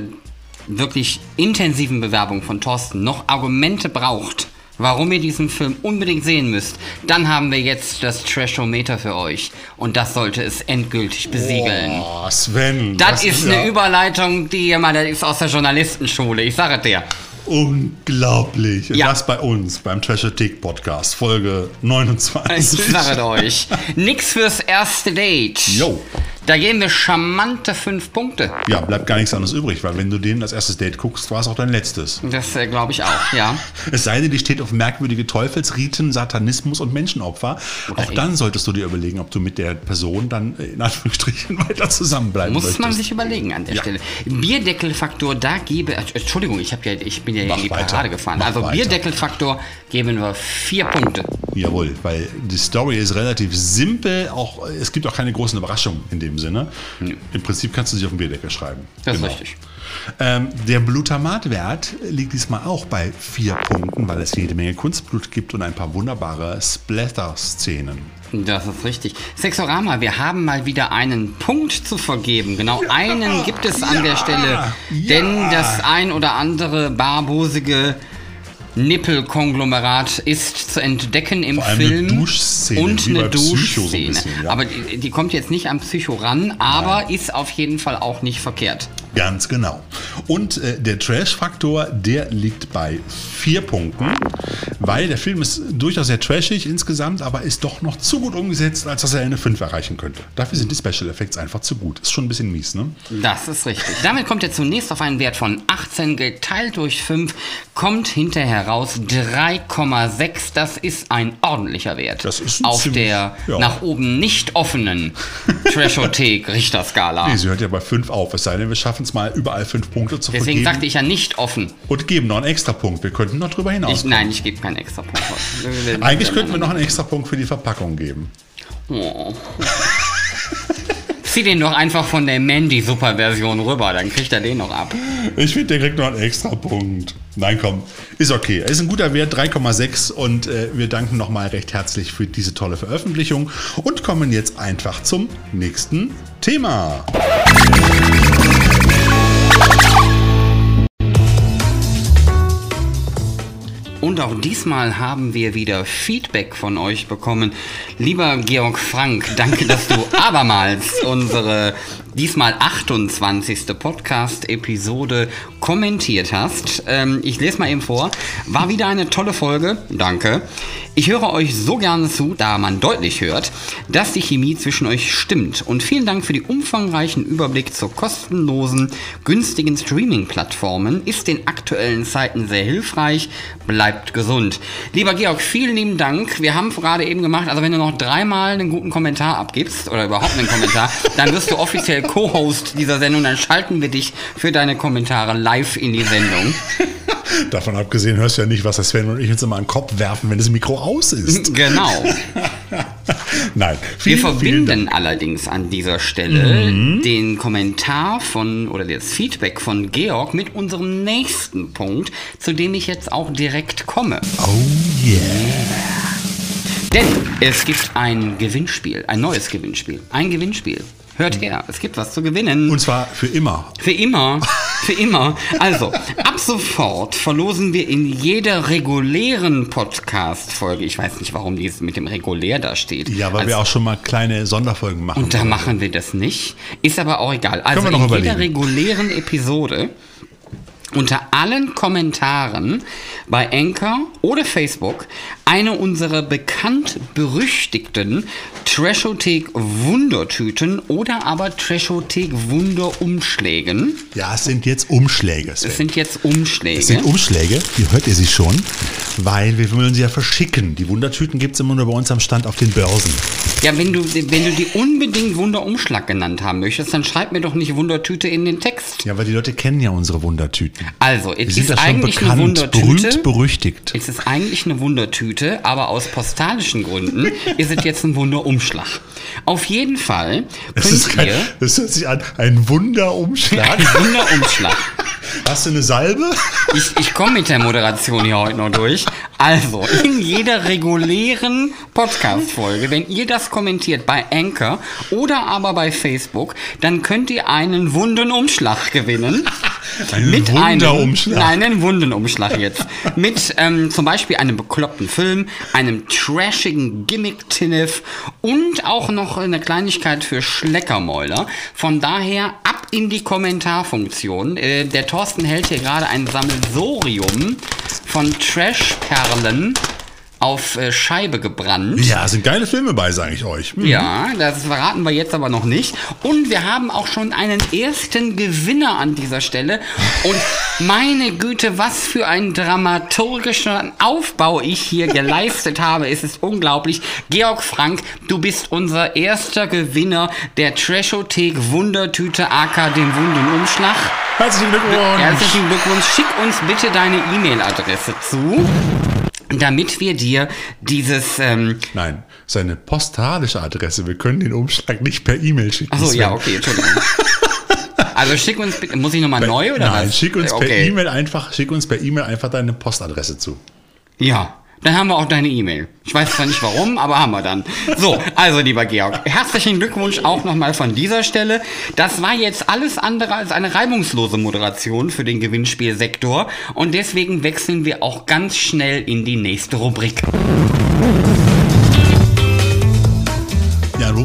wirklich intensiven Bewerbung von Thorsten noch Argumente braucht, warum ihr diesen Film unbedingt sehen müsst, dann haben wir jetzt das Trashometer für euch. Und das sollte es endgültig besiegeln. Oh, Sven. das, ist eine ja Überleitung, die ihr mal, das ist aus der Journalistenschule, ich sage dir. Unglaublich. Ja. Das bei uns, beim Trashothek Podcast, Folge 29. Ich sage euch. Nix fürs erste Date. Jo. Da geben wir charmante fünf Punkte. Ja, bleibt gar nichts anderes übrig, weil wenn du den als erstes Date guckst, war es auch dein letztes. Das äh, glaube ich auch, ja. Es sei denn, die steht auf merkwürdige Teufelsriten, Satanismus und Menschenopfer. Auch ey. dann solltest du dir überlegen, ob du mit der Person dann äh, in Anführungsstrichen weiter zusammenbleiben Muss möchtest. man sich überlegen an der Ja. Stelle. Bierdeckelfaktor, da gebe. Entschuldigung, ich, ja, ich bin ja Mach in die weiter. Parade gefahren. Mach also weiter. Bierdeckelfaktor geben wir vier Punkte. Jawohl, weil die Story ist relativ simpel. Auch, es gibt auch keine großen Überraschungen in dem Sinne. Im Prinzip kannst du sie auf den Bierdeckel schreiben. Das ist richtig. Ähm, der Blutamatwert liegt diesmal auch bei vier Punkten, weil es jede Menge Kunstblut gibt und ein paar wunderbare Splatter-Szenen. Das ist richtig. Sexorama, wir haben mal wieder einen Punkt zu vergeben. Genau einen gibt es an der Stelle. ja. Denn das ein oder andere barbosige Nippelkonglomerat ist zu entdecken im Vor allem eine Film. Duschszene, und eine Psycho so ein Duschszene. ja. Aber die, die kommt jetzt nicht am Psycho ran, aber ist auf jeden Fall auch nicht verkehrt. Ganz genau. Und äh, der Trash-Faktor, der liegt bei vier Punkten, weil der Film ist durchaus sehr trashig insgesamt, aber ist doch noch zu gut umgesetzt, als dass er eine 5 erreichen könnte. Dafür sind die Special Effects einfach zu gut. Ist schon ein bisschen mies, ne? Das ist richtig. Damit kommt er zunächst auf einen Wert von 18 geteilt durch 5, kommt hinterher raus 3,6. Das ist ein ordentlicher Wert. Das ist ein auf ziemlich- der ja. nach oben nicht offenen Trashothek-Richterskala. Nee, sie hört ja bei 5 auf, es sei denn, wir schaffen es mal überall 5 Punkte zu Deswegen vergeben. sagte ich ja nicht offen. und geben noch einen extra Punkt. Wir könnten noch drüber hinaus. Ich, nein, ich gebe keinen extra Punkt. Eigentlich könnten wir noch einen extra Punkt für die Verpackung geben. Oh. Zieh den doch einfach von der Mandy-Super-Version rüber, dann kriegt er den noch ab. Ich finde, der kriegt noch einen extra Punkt. Nein, komm, ist okay. Ist ein guter Wert, 3,6 und äh, wir danken nochmal recht herzlich für diese tolle Veröffentlichung und kommen jetzt einfach zum nächsten Thema. Und auch diesmal haben wir wieder Feedback von euch bekommen. Lieber Georg Frank, danke, dass du abermals unsere diesmal 28. Podcast-Episode kommentiert hast. Ähm, ich lese mal eben vor. War wieder eine tolle Folge. Danke. Ich höre euch so gerne zu, da man deutlich hört, dass die Chemie zwischen euch stimmt. Und vielen Dank für den umfangreichen Überblick zur kostenlosen, günstigen Streaming-Plattformen. Ist den aktuellen Zeiten sehr hilfreich. Bleibt gesund. Lieber Georg, vielen lieben Dank. Wir haben gerade eben gemacht, also wenn du noch dreimal einen guten Kommentar abgibst oder überhaupt einen Kommentar, dann wirst du offiziell Co-Host dieser Sendung. Dann schalten wir dich für deine Kommentare live in die Sendung. Davon abgesehen hörst du ja nicht, was das Sven und ich uns immer an den Kopf werfen, wenn das Mikro aus ist. Genau. Nein, Wir vielen, Dank. verbinden allerdings an dieser Stelle den Kommentar von oder das Feedback von Georg mit unserem nächsten Punkt, zu dem ich jetzt auch direkt komme. Oh yeah. Denn es gibt ein Gewinnspiel, ein neues Gewinnspiel, ein Gewinnspiel. Hört her, es gibt was zu gewinnen. Und zwar für immer. Für immer. Für immer. Also, ab sofort verlosen wir in jeder regulären Podcast-Folge. Ich weiß nicht, warum die mit dem regulär da steht. Ja, weil Als- wir auch schon mal kleine Sonderfolgen machen. Und da machen wir das nicht. Ist aber auch egal. Also in noch jeder überlegen. regulären Episode unter allen Kommentaren bei Anchor oder Facebook eine unserer bekannt berüchtigten Trashothek Wundertüten oder aber Trashothek Wunderumschlägen. Ja, es sind jetzt Umschläge. Sven. Es sind jetzt Umschläge. Es sind Umschläge, wie hört ihr sie schon? Weil wir wollen sie ja verschicken. Die Wundertüten gibt es immer nur bei uns am Stand auf den Börsen. ja, wenn du, wenn du die unbedingt Wunderumschlag genannt haben möchtest, dann schreib mir doch nicht Wundertüte in den Text. Ja, weil die Leute kennen ja unsere Wundertüten. Also, es ist eigentlich eine bekannt, Wundertüte. berühmt, berüchtigt. Es ist eigentlich eine Wundertüte, aber aus postalischen Gründen ist es jetzt ein Wunderumschlag. Auf jeden Fall Das, könnt ist kein, ihr das hört sich an, ein Wunderumschlag. ein Wunderumschlag. Hast du eine Salbe? Ich, ich komme mit der Moderation hier heute noch durch. Also, in jeder regulären Podcast-Folge, wenn ihr das kommentiert bei Anchor oder aber bei Facebook, dann könnt ihr einen wunden Umschlag gewinnen. Einen mit Wunderumschlag. Einem, einen Wundenumschlag jetzt. Mit ähm, zum Beispiel einem bekloppten Film, einem trashigen Gimmick-Tinnef und auch noch eine Kleinigkeit für Schleckermäuler. Von daher ab in die Kommentarfunktion. Äh, der Thorsten hält hier gerade ein Sammelsorium von Trash-Perlen auf äh, Scheibe gebrannt. Ja, sind geile Filme bei, sage ich euch. Hm. Ja, das verraten wir jetzt aber noch nicht. Und wir haben auch schon einen ersten Gewinner an dieser Stelle. Und meine Güte, was für ein dramaturgischer Aufbau ich hier geleistet habe. Es ist unglaublich. Georg Frank, du bist unser erster Gewinner der Trashothek Wundertüte AK dem Wundenumschlag. Herzlichen Glückwunsch. Herzlichen Glückwunsch. Schick uns bitte deine E-Mail-Adresse zu, damit wir dir dieses... Ähm, Nein, seine postalische Adresse. Wir können den Umschlag nicht per E-Mail schicken. Achso, ja, okay, Entschuldigung. Also schick uns muss ich nochmal neu oder Nein, was? schick uns per okay. E-Mail einfach, schick uns per E-Mail einfach deine Postadresse zu. Ja, dann haben wir auch deine E-Mail. Ich weiß zwar nicht warum, aber haben wir dann. So, also lieber Georg, herzlichen Glückwunsch auch nochmal von dieser Stelle. Das war jetzt alles andere als eine reibungslose Moderation für den Gewinnspielsektor und deswegen wechseln wir auch ganz schnell in die nächste Rubrik.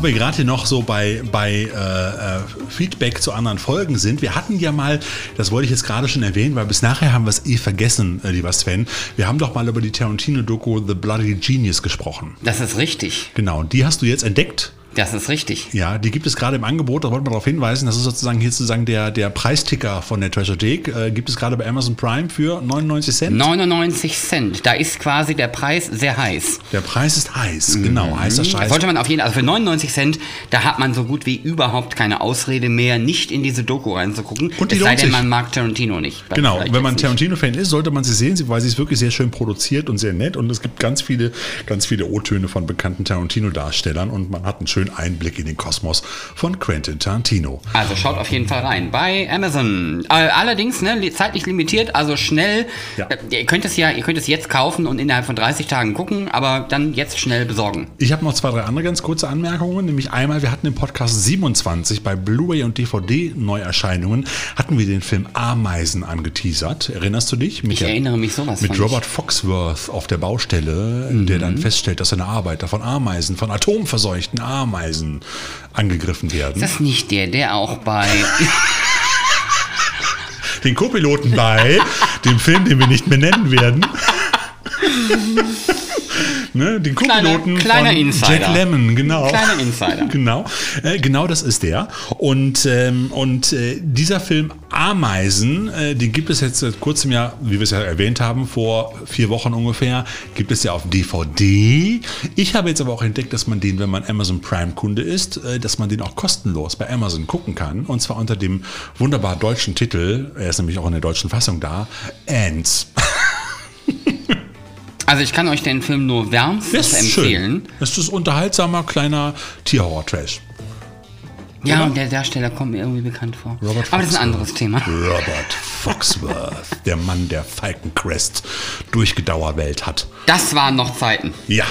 Wo wir gerade noch so bei, bei äh, äh, Feedback zu anderen Folgen sind, wir hatten ja mal, das wollte ich jetzt gerade schon erwähnen, weil bis nachher haben wir es eh vergessen, äh, lieber Sven, wir haben doch mal über die Tarantino-Doku The Bloody Genius gesprochen. Das ist richtig. Genau, die hast du jetzt entdeckt. Das ist richtig. Ja, die gibt es gerade im Angebot, da wollte man darauf hinweisen, das ist sozusagen hier sozusagen der, der Preisticker von der Treasurethek, äh, gibt es gerade bei Amazon Prime für 99 Cent. 99 Cent. Da ist quasi der Preis sehr heiß. Der Preis ist heiß, genau, heißer Scheiß. sollte man auf jeden Fall, also für 99 Cent, da hat man so gut wie überhaupt keine Ausrede mehr, nicht in diese Doku reinzugucken. Und die es sei denn, man mag Tarantino nicht. Genau, wenn man. Tarantino-Fan ist, sollte man sie sehen, weil sie ist wirklich sehr schön produziert und sehr nett und es gibt ganz viele, ganz viele O-Töne von bekannten Tarantino-Darstellern und man hat einen schönen Einblick in den Kosmos von Quentin Tarantino. Also schaut auf jeden Fall rein bei Amazon. Äh, allerdings ne, li- zeitlich limitiert, also schnell. Ja. Äh, ihr könnt es ja, ihr könnt es jetzt kaufen und innerhalb von 30 Tagen gucken, aber dann jetzt schnell besorgen. Ich habe noch zwei, drei andere ganz kurze Anmerkungen, nämlich einmal, wir hatten im Podcast 27 bei Blu-ray und DVD-Neuerscheinungen, hatten wir den Film Ameisen angeteasert. Erinnerst du dich? Mit Ich erinnere mich sowas Mit Robert Foxworth auf der Baustelle, der dann feststellt, dass seine Arbeiter von Ameisen, von atomverseuchten Ameisen angegriffen werden. Ist das nicht der, der auch bei. Den Co-Piloten bei dem Film, den wir nicht mehr nennen werden. ne, den Co-Piloten kleiner von Insider. Jack Lemmon, genau. Kleiner Insider. Genau, äh, genau das ist der. Und, ähm, und äh, dieser Film Ameisen, äh, den gibt es jetzt seit kurzem ja, wie wir es ja erwähnt haben, vor vier Wochen ungefähr, gibt es ja auf DVD. Ich habe jetzt aber auch entdeckt, dass man den, wenn man Amazon Prime-Kunde ist, äh, dass man den auch kostenlos bei Amazon gucken kann. Und zwar unter dem wunderbar deutschen Titel, er ist nämlich auch in der deutschen Fassung da, Ants. Also ich kann euch den Film nur wärmstens empfehlen. Es ist unterhaltsamer, kleiner Tierhorror-Trash. Ja, Oder? und der Darsteller kommt mir irgendwie bekannt vor. Robert Aber das ist ein anderes Thema. Robert Foxworth, der Mann, der Falcon Crest durchgedauerwelt hat. Das waren noch Zeiten. Ja,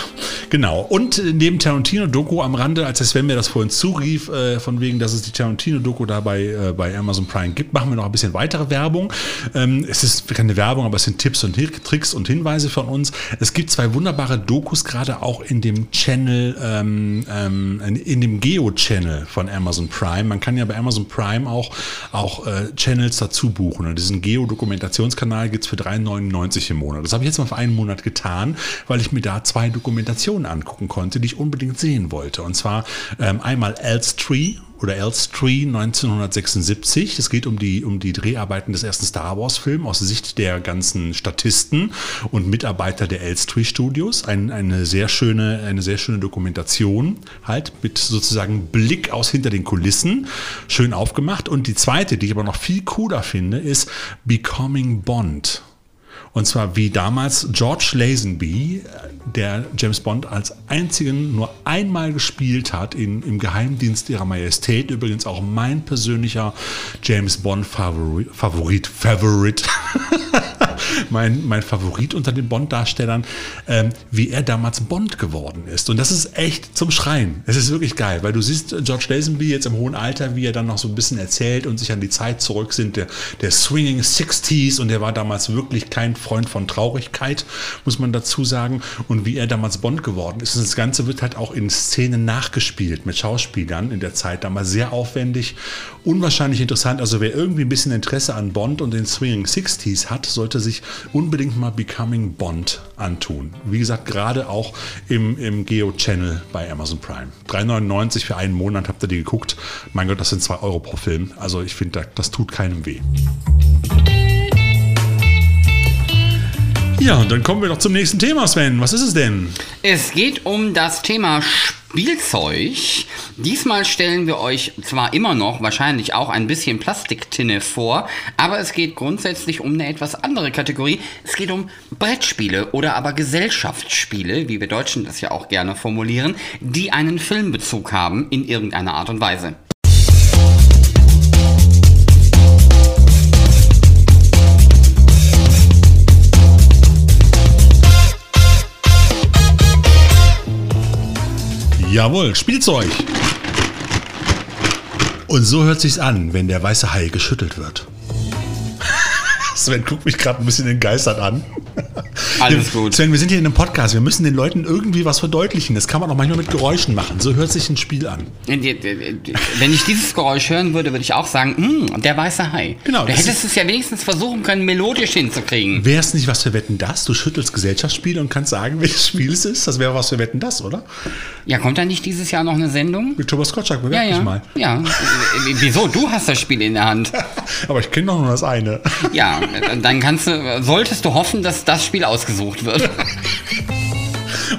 genau. Und äh, neben Tarantino-Doku am Rande, als der Sven mir das vorhin zurief, äh, von wegen, dass es die Tarantino-Doku da bei, äh, bei Amazon Prime gibt, machen wir noch ein bisschen weitere Werbung. Ähm, es ist keine Werbung, aber es sind Tipps und Tricks und Hinweise von uns. Es gibt zwei wunderbare Dokus, gerade auch in dem Channel, ähm, ähm, in, in dem Geo-Channel von Amazon Prime. Man kann ja bei Amazon Prime auch, auch äh, Channels dazu buchen. Und diesen Geo-Dokumentationskanal gibt es für 3,99 im Monat. Das habe ich jetzt mal für einen Monat getan, weil ich mir da zwei Dokumentationen angucken konnte, die ich unbedingt sehen wollte. Und zwar ähm, einmal Elstree oder Elstree 1976. Es geht um die, um die Dreharbeiten des ersten Star Wars-Films aus Sicht der ganzen Statisten und Mitarbeiter der Elstree Studios. Ein, eine, sehr schöne, eine sehr schöne Dokumentation, halt mit sozusagen Blick aus hinter den Kulissen. Schön aufgemacht. Und die zweite, die ich aber noch viel cooler finde, ist Becoming Bond. Und zwar wie damals George Lazenby, der James Bond als einzigen nur einmal gespielt hat in, im Geheimdienst ihrer Majestät. Übrigens auch mein persönlicher James Bond Favorit, Favorit, Favorit. mein, mein Favorit unter den Bond-Darstellern, ähm, wie er damals Bond geworden ist. Und das ist echt zum Schreien. Es ist wirklich geil, weil du siehst George Lazenby jetzt im hohen Alter, wie er dann noch so ein bisschen erzählt und sich an die Zeit zurück sind, der, der Swinging 60s und der war damals wirklich kein Freund von Traurigkeit, muss man dazu sagen. Und wie er damals Bond geworden ist. Und das Ganze wird halt auch in Szenen nachgespielt mit Schauspielern in der Zeit damals sehr aufwendig, unwahrscheinlich interessant. Also wer irgendwie ein bisschen Interesse an Bond und den Swinging 60s hat, sollte sich unbedingt mal Becoming Bond antun. Wie gesagt, gerade auch im, im Geo-Channel bei Amazon Prime. 3,99 für einen Monat habt ihr die geguckt. Mein Gott, das sind 2 Euro pro Film. Also ich finde, das tut keinem weh. Ja, und dann kommen wir doch zum nächsten Thema, Sven. Was ist es denn? Es geht um das Thema Spielzeug. Diesmal stellen wir euch zwar immer noch wahrscheinlich auch ein bisschen Plastiktinne vor, aber es geht grundsätzlich um eine etwas andere Kategorie. Es geht um Brettspiele oder aber Gesellschaftsspiele, wie wir Deutschen das ja auch gerne formulieren, die einen Filmbezug haben in irgendeiner Art und Weise. Jawohl, Spielzeug. Und so hört sich's an, wenn der weiße Hai geschüttelt wird. Sven guckt mich gerade ein bisschen entgeistert an. Alles gut. Sven, wir sind hier in einem Podcast. Wir müssen den Leuten irgendwie was verdeutlichen. Das kann man auch manchmal mit Geräuschen machen. So hört sich ein Spiel an. Wenn ich dieses Geräusch hören würde, würde ich auch sagen, hm, der weiße Hai. Genau, Du hättest es ja wenigstens versuchen können, melodisch hinzukriegen. Wäre es nicht was für Wetten das? Du schüttelst Gesellschaftsspiele und kannst sagen, welches Spiel es ist. Das wäre was für Wetten das, oder? Ja, kommt da nicht dieses Jahr noch eine Sendung? Mit Thomas Gottschalk, bewerb Ja, ja. mal. Ja. Äh, Wieso? Du hast das Spiel in der Hand. Aber ich kenne doch nur das eine. Ja, dann kannst du, solltest du hoffen, dass das Spiel ausgesucht wird.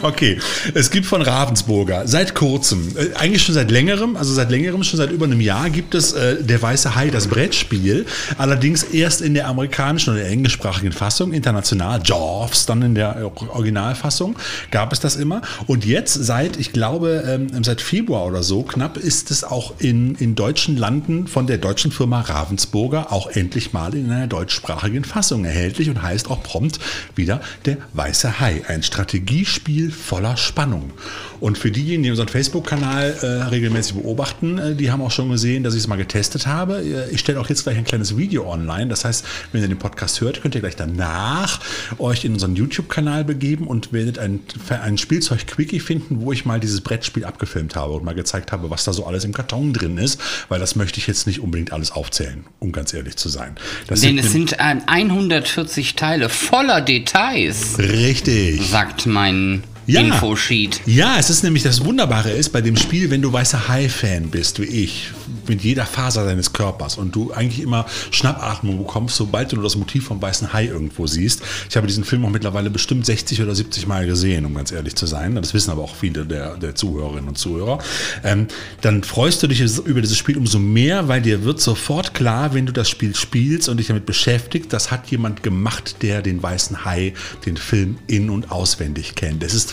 Okay, es gibt von Ravensburger seit kurzem, äh, eigentlich schon seit längerem, also seit längerem, schon seit über einem Jahr gibt es äh, Der Weiße Hai, das Brettspiel. Allerdings erst in der amerikanischen oder englischsprachigen Fassung, international, Jaws, dann in der Originalfassung gab es das immer. Und jetzt seit, ich glaube, ähm, seit Februar oder so knapp, ist es auch in, in deutschen Landen von der deutschen Firma Ravensburger auch endlich mal in einer deutschsprachigen Fassung erhältlich und heißt auch prompt wieder Der Weiße Hai, ein Strategiespiel voller Spannung. Und für diejenigen, die unseren Facebook-Kanal äh, regelmäßig beobachten, äh, die haben auch schon gesehen, dass ich es mal getestet habe. Äh, Ich stelle auch jetzt gleich ein kleines Video online. Das heißt, wenn ihr den Podcast hört, könnt ihr gleich danach euch in unseren YouTube-Kanal begeben und werdet ein, ein Spielzeug-Quickie finden, wo ich mal dieses Brettspiel abgefilmt habe und mal gezeigt habe, was da so alles im Karton drin ist, weil das möchte ich jetzt nicht unbedingt alles aufzählen, um ganz ehrlich zu sein. Das Denn es sind äh, 140 Teile voller Details, richtig. sagt mein Ja. Infosheet. Ja, es ist nämlich das Wunderbare ist bei dem Spiel, wenn du weißer Hai-Fan bist, wie ich, mit jeder Faser deines Körpers und du eigentlich immer Schnappatmung bekommst, sobald du das Motiv vom weißen Hai irgendwo siehst. Ich habe diesen Film auch mittlerweile bestimmt 60 oder 70 Mal gesehen, um ganz ehrlich zu sein. Das wissen aber auch viele der, der Zuhörerinnen und Zuhörer. Ähm, dann freust du dich über dieses Spiel umso mehr, weil dir wird sofort klar, wenn du das Spiel spielst und dich damit beschäftigt, das hat jemand gemacht, der den weißen Hai, den Film in- und auswendig kennt. Es ist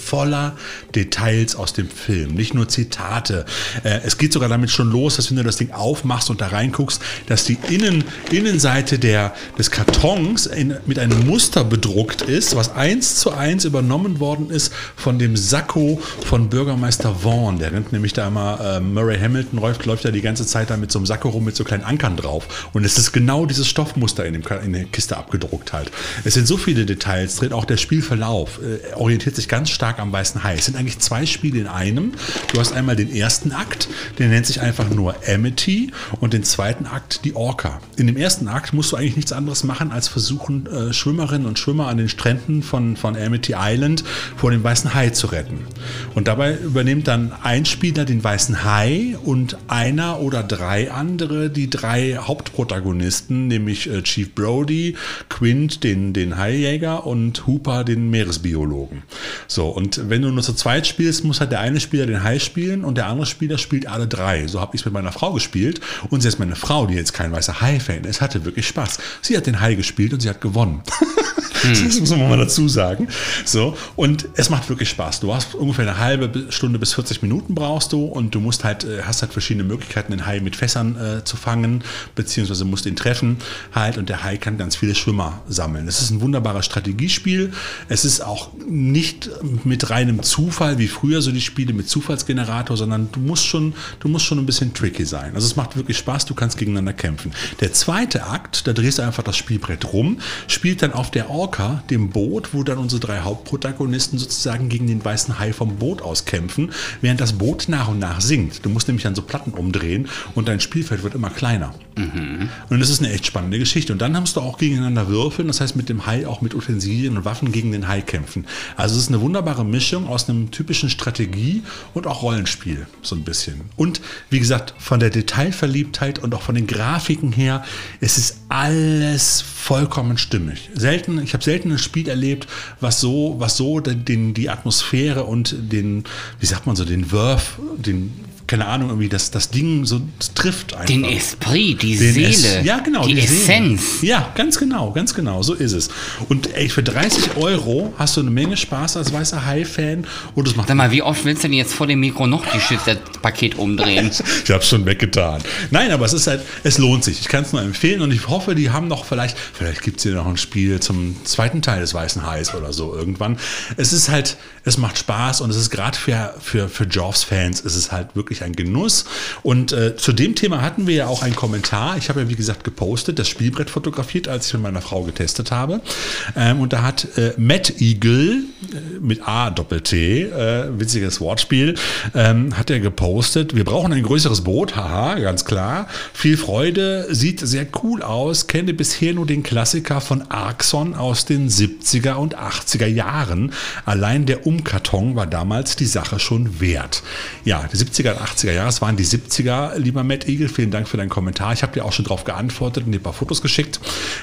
voller Details aus dem Film, nicht nur Zitate. Äh, es geht sogar damit schon los, dass wenn du das Ding aufmachst und da reinguckst, dass die Innen, Innenseite der, des Kartons in, mit einem Muster bedruckt ist, was eins zu eins übernommen worden ist von dem Sakko von Bürgermeister Vaughn. Der rennt nämlich da immer, äh, Murray Hamilton läuft, läuft ja die ganze Zeit da mit so einem Sakko rum mit so kleinen Ankern drauf. Und es ist genau dieses Stoffmuster in, dem, in der Kiste abgedruckt halt. Es sind so viele Details drin, auch der Spielverlauf äh, orientiert sich ganz stark Tag am Weißen Hai. Es sind eigentlich zwei Spiele in einem. Du hast einmal den ersten Akt, der nennt sich einfach nur Amity und den zweiten Akt die Orca. In dem ersten Akt musst du eigentlich nichts anderes machen, als versuchen, äh, Schwimmerinnen und Schwimmer an den Stränden von, von Amity Island vor dem Weißen Hai zu retten. Und dabei übernimmt dann ein Spieler den Weißen Hai und einer oder drei andere die drei Hauptprotagonisten, nämlich äh, Chief Brody, Quint, den, den Haijäger und Hooper, den Meeresbiologen. So, und wenn du nur zu zweit spielst, muss halt der eine Spieler den Hai spielen und der andere Spieler spielt alle drei. So habe ich es mit meiner Frau gespielt und selbst meine Frau, die jetzt kein weißer Hai-Fan ist, hatte wirklich Spaß. Sie hat den Hai gespielt und sie hat gewonnen. Hm. Das muss man mal dazu sagen. So, und es macht wirklich Spaß. Du hast ungefähr eine halbe Stunde bis 40 Minuten brauchst du und du musst halt, äh, hast halt verschiedene Möglichkeiten, den Hai mit Fässern äh, zu fangen, beziehungsweise musst ihn treffen halt und der Hai kann ganz viele Schwimmer sammeln. Es ist ein wunderbares Strategiespiel. Es ist auch nicht mit reinem Zufall wie früher so die Spiele mit Zufallsgenerator, sondern du musst schon, du musst schon ein bisschen tricky sein. Also es macht wirklich Spaß, du kannst gegeneinander kämpfen. Der zweite Akt, da drehst du einfach das Spielbrett rum, spielt dann auf der Orca, dem Boot, wo dann unsere drei Hauptprotagonisten sozusagen gegen den weißen Hai vom Boot aus kämpfen, während das Boot nach und nach sinkt. Du musst nämlich an so Platten umdrehen und dein Spielfeld wird immer kleiner. Mhm. Und das ist eine echt spannende Geschichte. Und dann hast du auch gegeneinander würfeln, das heißt mit dem Hai auch mit Utensilien und Waffen gegen den Hai kämpfen. Also es ist eine wunderbare Mischung aus einem typischen Strategie und auch Rollenspiel, so ein bisschen. Und wie gesagt, von der Detailverliebtheit und auch von den Grafiken her, es ist alles vollkommen stimmig. Selten, ich habe selten ein Spiel erlebt, was so, was so den, die Atmosphäre und den, wie sagt man so, den Wurf, den keine Ahnung, irgendwie das, das Ding so trifft einfach. Den Esprit, die Den Seele. Es, ja, genau. Die, die Essenz. Ja, ganz genau, ganz genau, so ist es. Und ey, für 30 Euro hast du eine Menge Spaß als weißer Hai-Fan und es macht. Sag mal, wie oft willst du denn jetzt vor dem Mikro noch die Paket umdrehen? ich hab's schon weggetan. Nein, aber es ist halt, es lohnt sich. Ich kann es nur empfehlen und ich hoffe, die haben noch vielleicht, vielleicht gibt es hier noch ein Spiel zum zweiten Teil des weißen Hais oder so irgendwann. Es ist halt, es macht Spaß und es ist gerade für, für, für Jaws-Fans, ist es halt wirklich ein Genuss. Und äh, zu dem Thema hatten wir ja auch einen Kommentar. Ich habe ja, wie gesagt, gepostet, das Spielbrett fotografiert, als ich mit meiner Frau getestet habe. Ähm, und da hat äh, Matt Eagle äh, mit A Doppel-T, äh, witziges Wortspiel, ähm, hat er gepostet, wir brauchen ein größeres Boot, haha, ganz klar. Viel Freude, sieht sehr cool aus, kenne bisher nur den Klassiker von Arxon aus den 70er und 80er Jahren. Allein der Umkarton war damals die Sache schon wert. Ja, die 70er und 80er Jahre, es waren die 70er, lieber Matt Eagle, vielen Dank für deinen Kommentar. Ich habe dir auch schon darauf geantwortet und dir ein paar Fotos geschickt,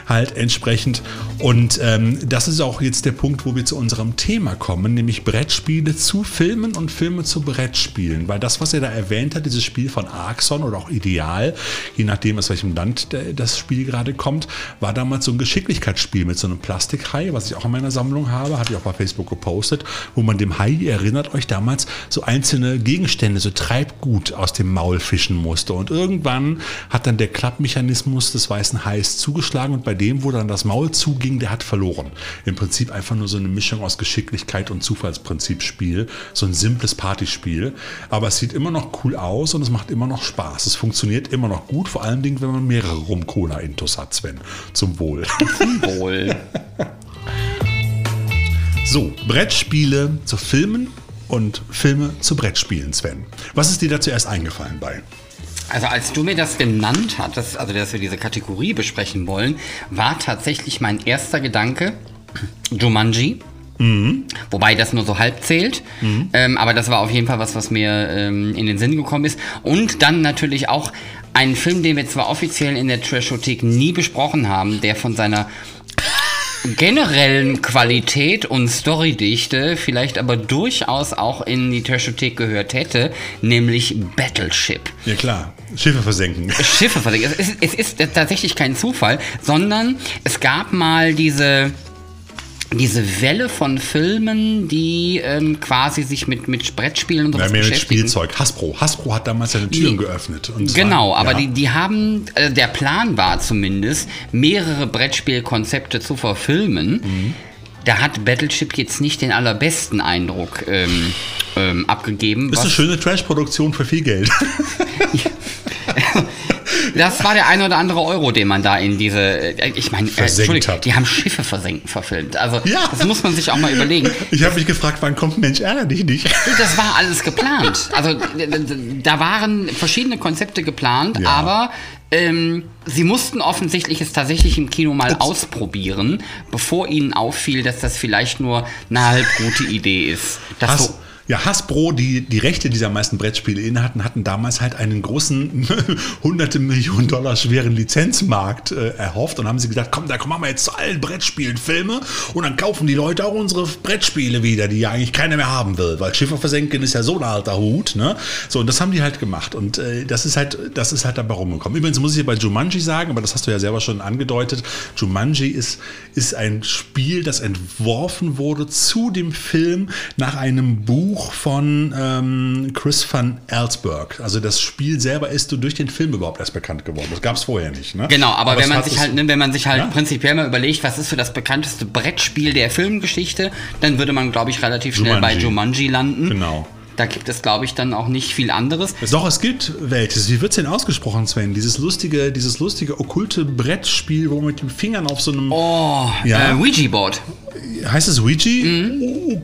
halt entsprechend. Und ähm, das ist auch jetzt der Punkt, wo wir zu unserem Thema kommen, nämlich Brettspiele zu Filmen und Filme zu Brettspielen. Weil das, was er da erwähnt hat, dieses Spiel von Arxon oder auch Ideal, je nachdem, aus welchem Land das Spiel gerade kommt, war damals so ein Geschicklichkeitsspiel mit so einem Plastikhai, was ich auch in meiner Sammlung habe, hatte ich auch bei Facebook gepostet, wo man dem Hai, erinnert euch damals, so einzelne Gegenstände, so Treibgut aus dem Maul fischen musste. Und irgendwann hat dann der Klappmechanismus des weißen Hais zugeschlagen und bei dem, wo dann das Maul zuging, der hat verloren. Im Prinzip einfach nur so eine Mischung aus Geschicklichkeit und Zufallsprinzipspiel. So ein simples Partyspiel. Aber es sieht immer noch cool aus und es macht immer noch Spaß. Es funktioniert immer noch gut, vor allen Dingen, wenn man mehrere Rum-Cola-Intos hat, Sven. Zum Wohl. Zum Wohl. So, Brettspiele zu Filmen und Filme zu Brettspielen, Sven. Was ist dir da zuerst eingefallen bei? Also als du mir das genannt hattest, also dass wir diese Kategorie besprechen wollen, war tatsächlich mein erster Gedanke Jumanji. Mhm. Wobei das nur so halb zählt. Mhm. Ähm, aber das war auf jeden Fall was, was mir ähm, in den Sinn gekommen ist. Und dann natürlich auch ein Film, den wir zwar offiziell in der Trashothek nie besprochen haben, der von seiner generellen Qualität und Storydichte vielleicht aber durchaus auch in die Trashothek gehört hätte, nämlich Battleship. Ja klar, Schiffe versenken. Schiffe versenken. Es ist, es ist tatsächlich kein Zufall, sondern es gab mal diese diese Welle von Filmen, die ähm, quasi sich mit, mit Brettspielen und sowas ja, mehr beschäftigen. mit Spielzeug. Hasbro. Hasbro hat damals seine Türen die, geöffnet. genau, war, aber ja. die, die haben, äh, der Plan war zumindest, mehrere Brettspielkonzepte zu verfilmen. Mhm. Da hat Battleship jetzt nicht den allerbesten Eindruck ähm, ähm, abgegeben. Ist eine schöne Trash-Produktion für viel Geld. das war der ein oder andere Euro, den man da in diese, äh, ich meine, äh, Entschuldigung, hat. die haben Schiffe versenken verfilmt. Also Ja. das muss man sich auch mal überlegen. Ich habe mich gefragt, wann kommt Mensch, ärger dich nicht. Das war alles geplant. Also da waren verschiedene Konzepte geplant, Ja. aber ähm, sie mussten offensichtlich es tatsächlich im Kino mal ausprobieren, bevor ihnen auffiel, dass das vielleicht nur eine halb gute Idee ist. Das Has, so, ja, Hasbro, die die Rechte dieser meisten Brettspiele inne hatten, hatten damals halt einen großen, hunderte Millionen Dollar schweren Lizenzmarkt äh, erhofft und haben sie gesagt, komm, da kommen wir jetzt zu allen Brettspielen Filme und dann kaufen die Leute auch unsere Brettspiele wieder, die ja eigentlich keiner mehr haben will, weil Schiffe versenken ist ja so ein alter Hut, ne? So, und das haben die halt gemacht und äh, das ist halt, das ist halt dabei rumgekommen. Übrigens muss ich hier bei Jumanji sagen, aber das hast du ja selber schon angedeutet, Jumanji ist, ist ein Spiel, das entworfen wurde zu dem Film nach einem Buch von ähm, Chris van Ellsberg. Also das Spiel selber ist durch den Film überhaupt erst bekannt geworden. Das gab es vorher nicht. Ne? Genau, aber, wenn es man sich halt, ne, wenn man sich halt Ja? prinzipiell mal überlegt, was ist so das bekannteste Brettspiel der Filmgeschichte, dann würde man, glaube ich, relativ schnell bei Jumanji. Jumanji landen. Genau. Da gibt es, glaube ich, dann auch nicht viel anderes. Doch, es gibt welches. Wie wird es denn ausgesprochen, Sven? Dieses lustige, dieses lustige okkulte Brettspiel, wo man mit den Fingern auf so einem. Oh, Ja. äh, Ouija-Board. Heißt es Ouija? Mhm.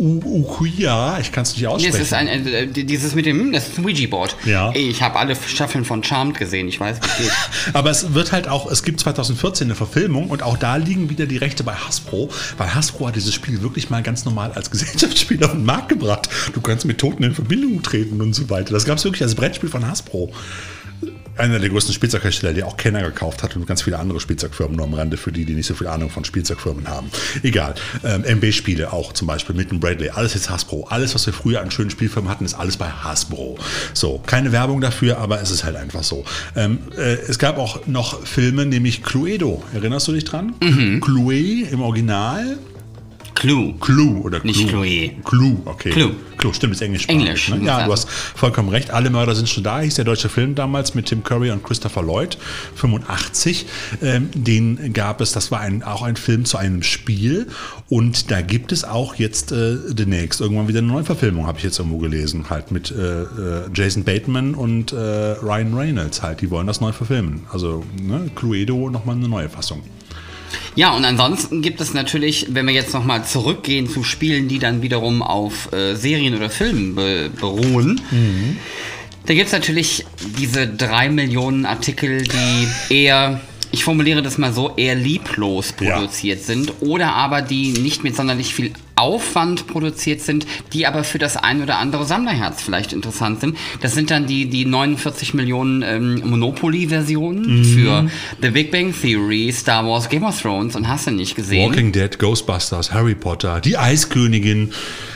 Uk- uk- uk- u- Ukuya? Ich kann es nicht aussprechen. es ist ein, äh, dieses mit dem, das ist ein Ouija-Board. Ja. Ich habe alle Staffeln von Charmed gesehen, ich weiß, wie geht. Aber es wird halt auch, es gibt 2014 eine Verfilmung und auch da liegen wieder die Rechte bei Hasbro, weil Hasbro hat dieses Spiel wirklich mal ganz normal als Gesellschaftsspiel auf den Markt gebracht. Du kannst mit Toten in Verbindung treten und so weiter. Das gab es wirklich als Brettspiel von Hasbro. Einer der größten Spielzeughersteller, der auch Kenner gekauft hat und ganz viele andere Spielzeugfirmen nur am Rande für die, die nicht so viel Ahnung von Spielzeugfirmen haben. Egal. Ähm, MB-Spiele auch zum Beispiel mit dem Bradley. Alles jetzt Hasbro. Alles, was wir früher an schönen Spielfirmen hatten, ist alles bei Hasbro. So, keine Werbung dafür, aber es ist halt einfach so. Ähm, äh, es gab auch noch Filme, nämlich Cluedo. Erinnerst du dich dran? Mhm. Clue im Original. Clue. Clue oder Clue? Nicht Chloe. Clue, okay. Clue. Clue, stimmt, ist Englisch. Englisch, Ne? Ja, du hast vollkommen recht. Alle Mörder sind schon da, hieß der deutsche Film damals mit Tim Curry und Christopher Lloyd, 85. Ähm, den gab es, das war ein, auch ein Film zu einem Spiel. Und da gibt es auch jetzt äh, demnächst irgendwann wieder eine Neuverfilmung, habe ich jetzt irgendwo gelesen, halt mit äh, äh, Jason Bateman und äh, Ryan Reynolds halt. Die wollen das neu verfilmen. Also ne, Cluedo nochmal eine neue Fassung. Ja, und ansonsten gibt es natürlich, wenn wir jetzt nochmal zurückgehen zu Spielen, die dann wiederum auf äh, Serien oder Filmen be beruhen, da gibt es natürlich diese drei Millionen Artikel, die eher, ich formuliere das mal so, eher lieblos Ja. produziert sind oder aber die nicht mit sonderlich viel Aufwand produziert sind, die aber für das ein oder andere Sammlerherz vielleicht interessant sind. Das sind dann die, die 49 Millionen ähm, Monopoly-Versionen für The Big Bang Theory, Star Wars, Game of Thrones und hast du nicht gesehen. Walking Dead, Ghostbusters, Harry Potter, die Eiskönigin.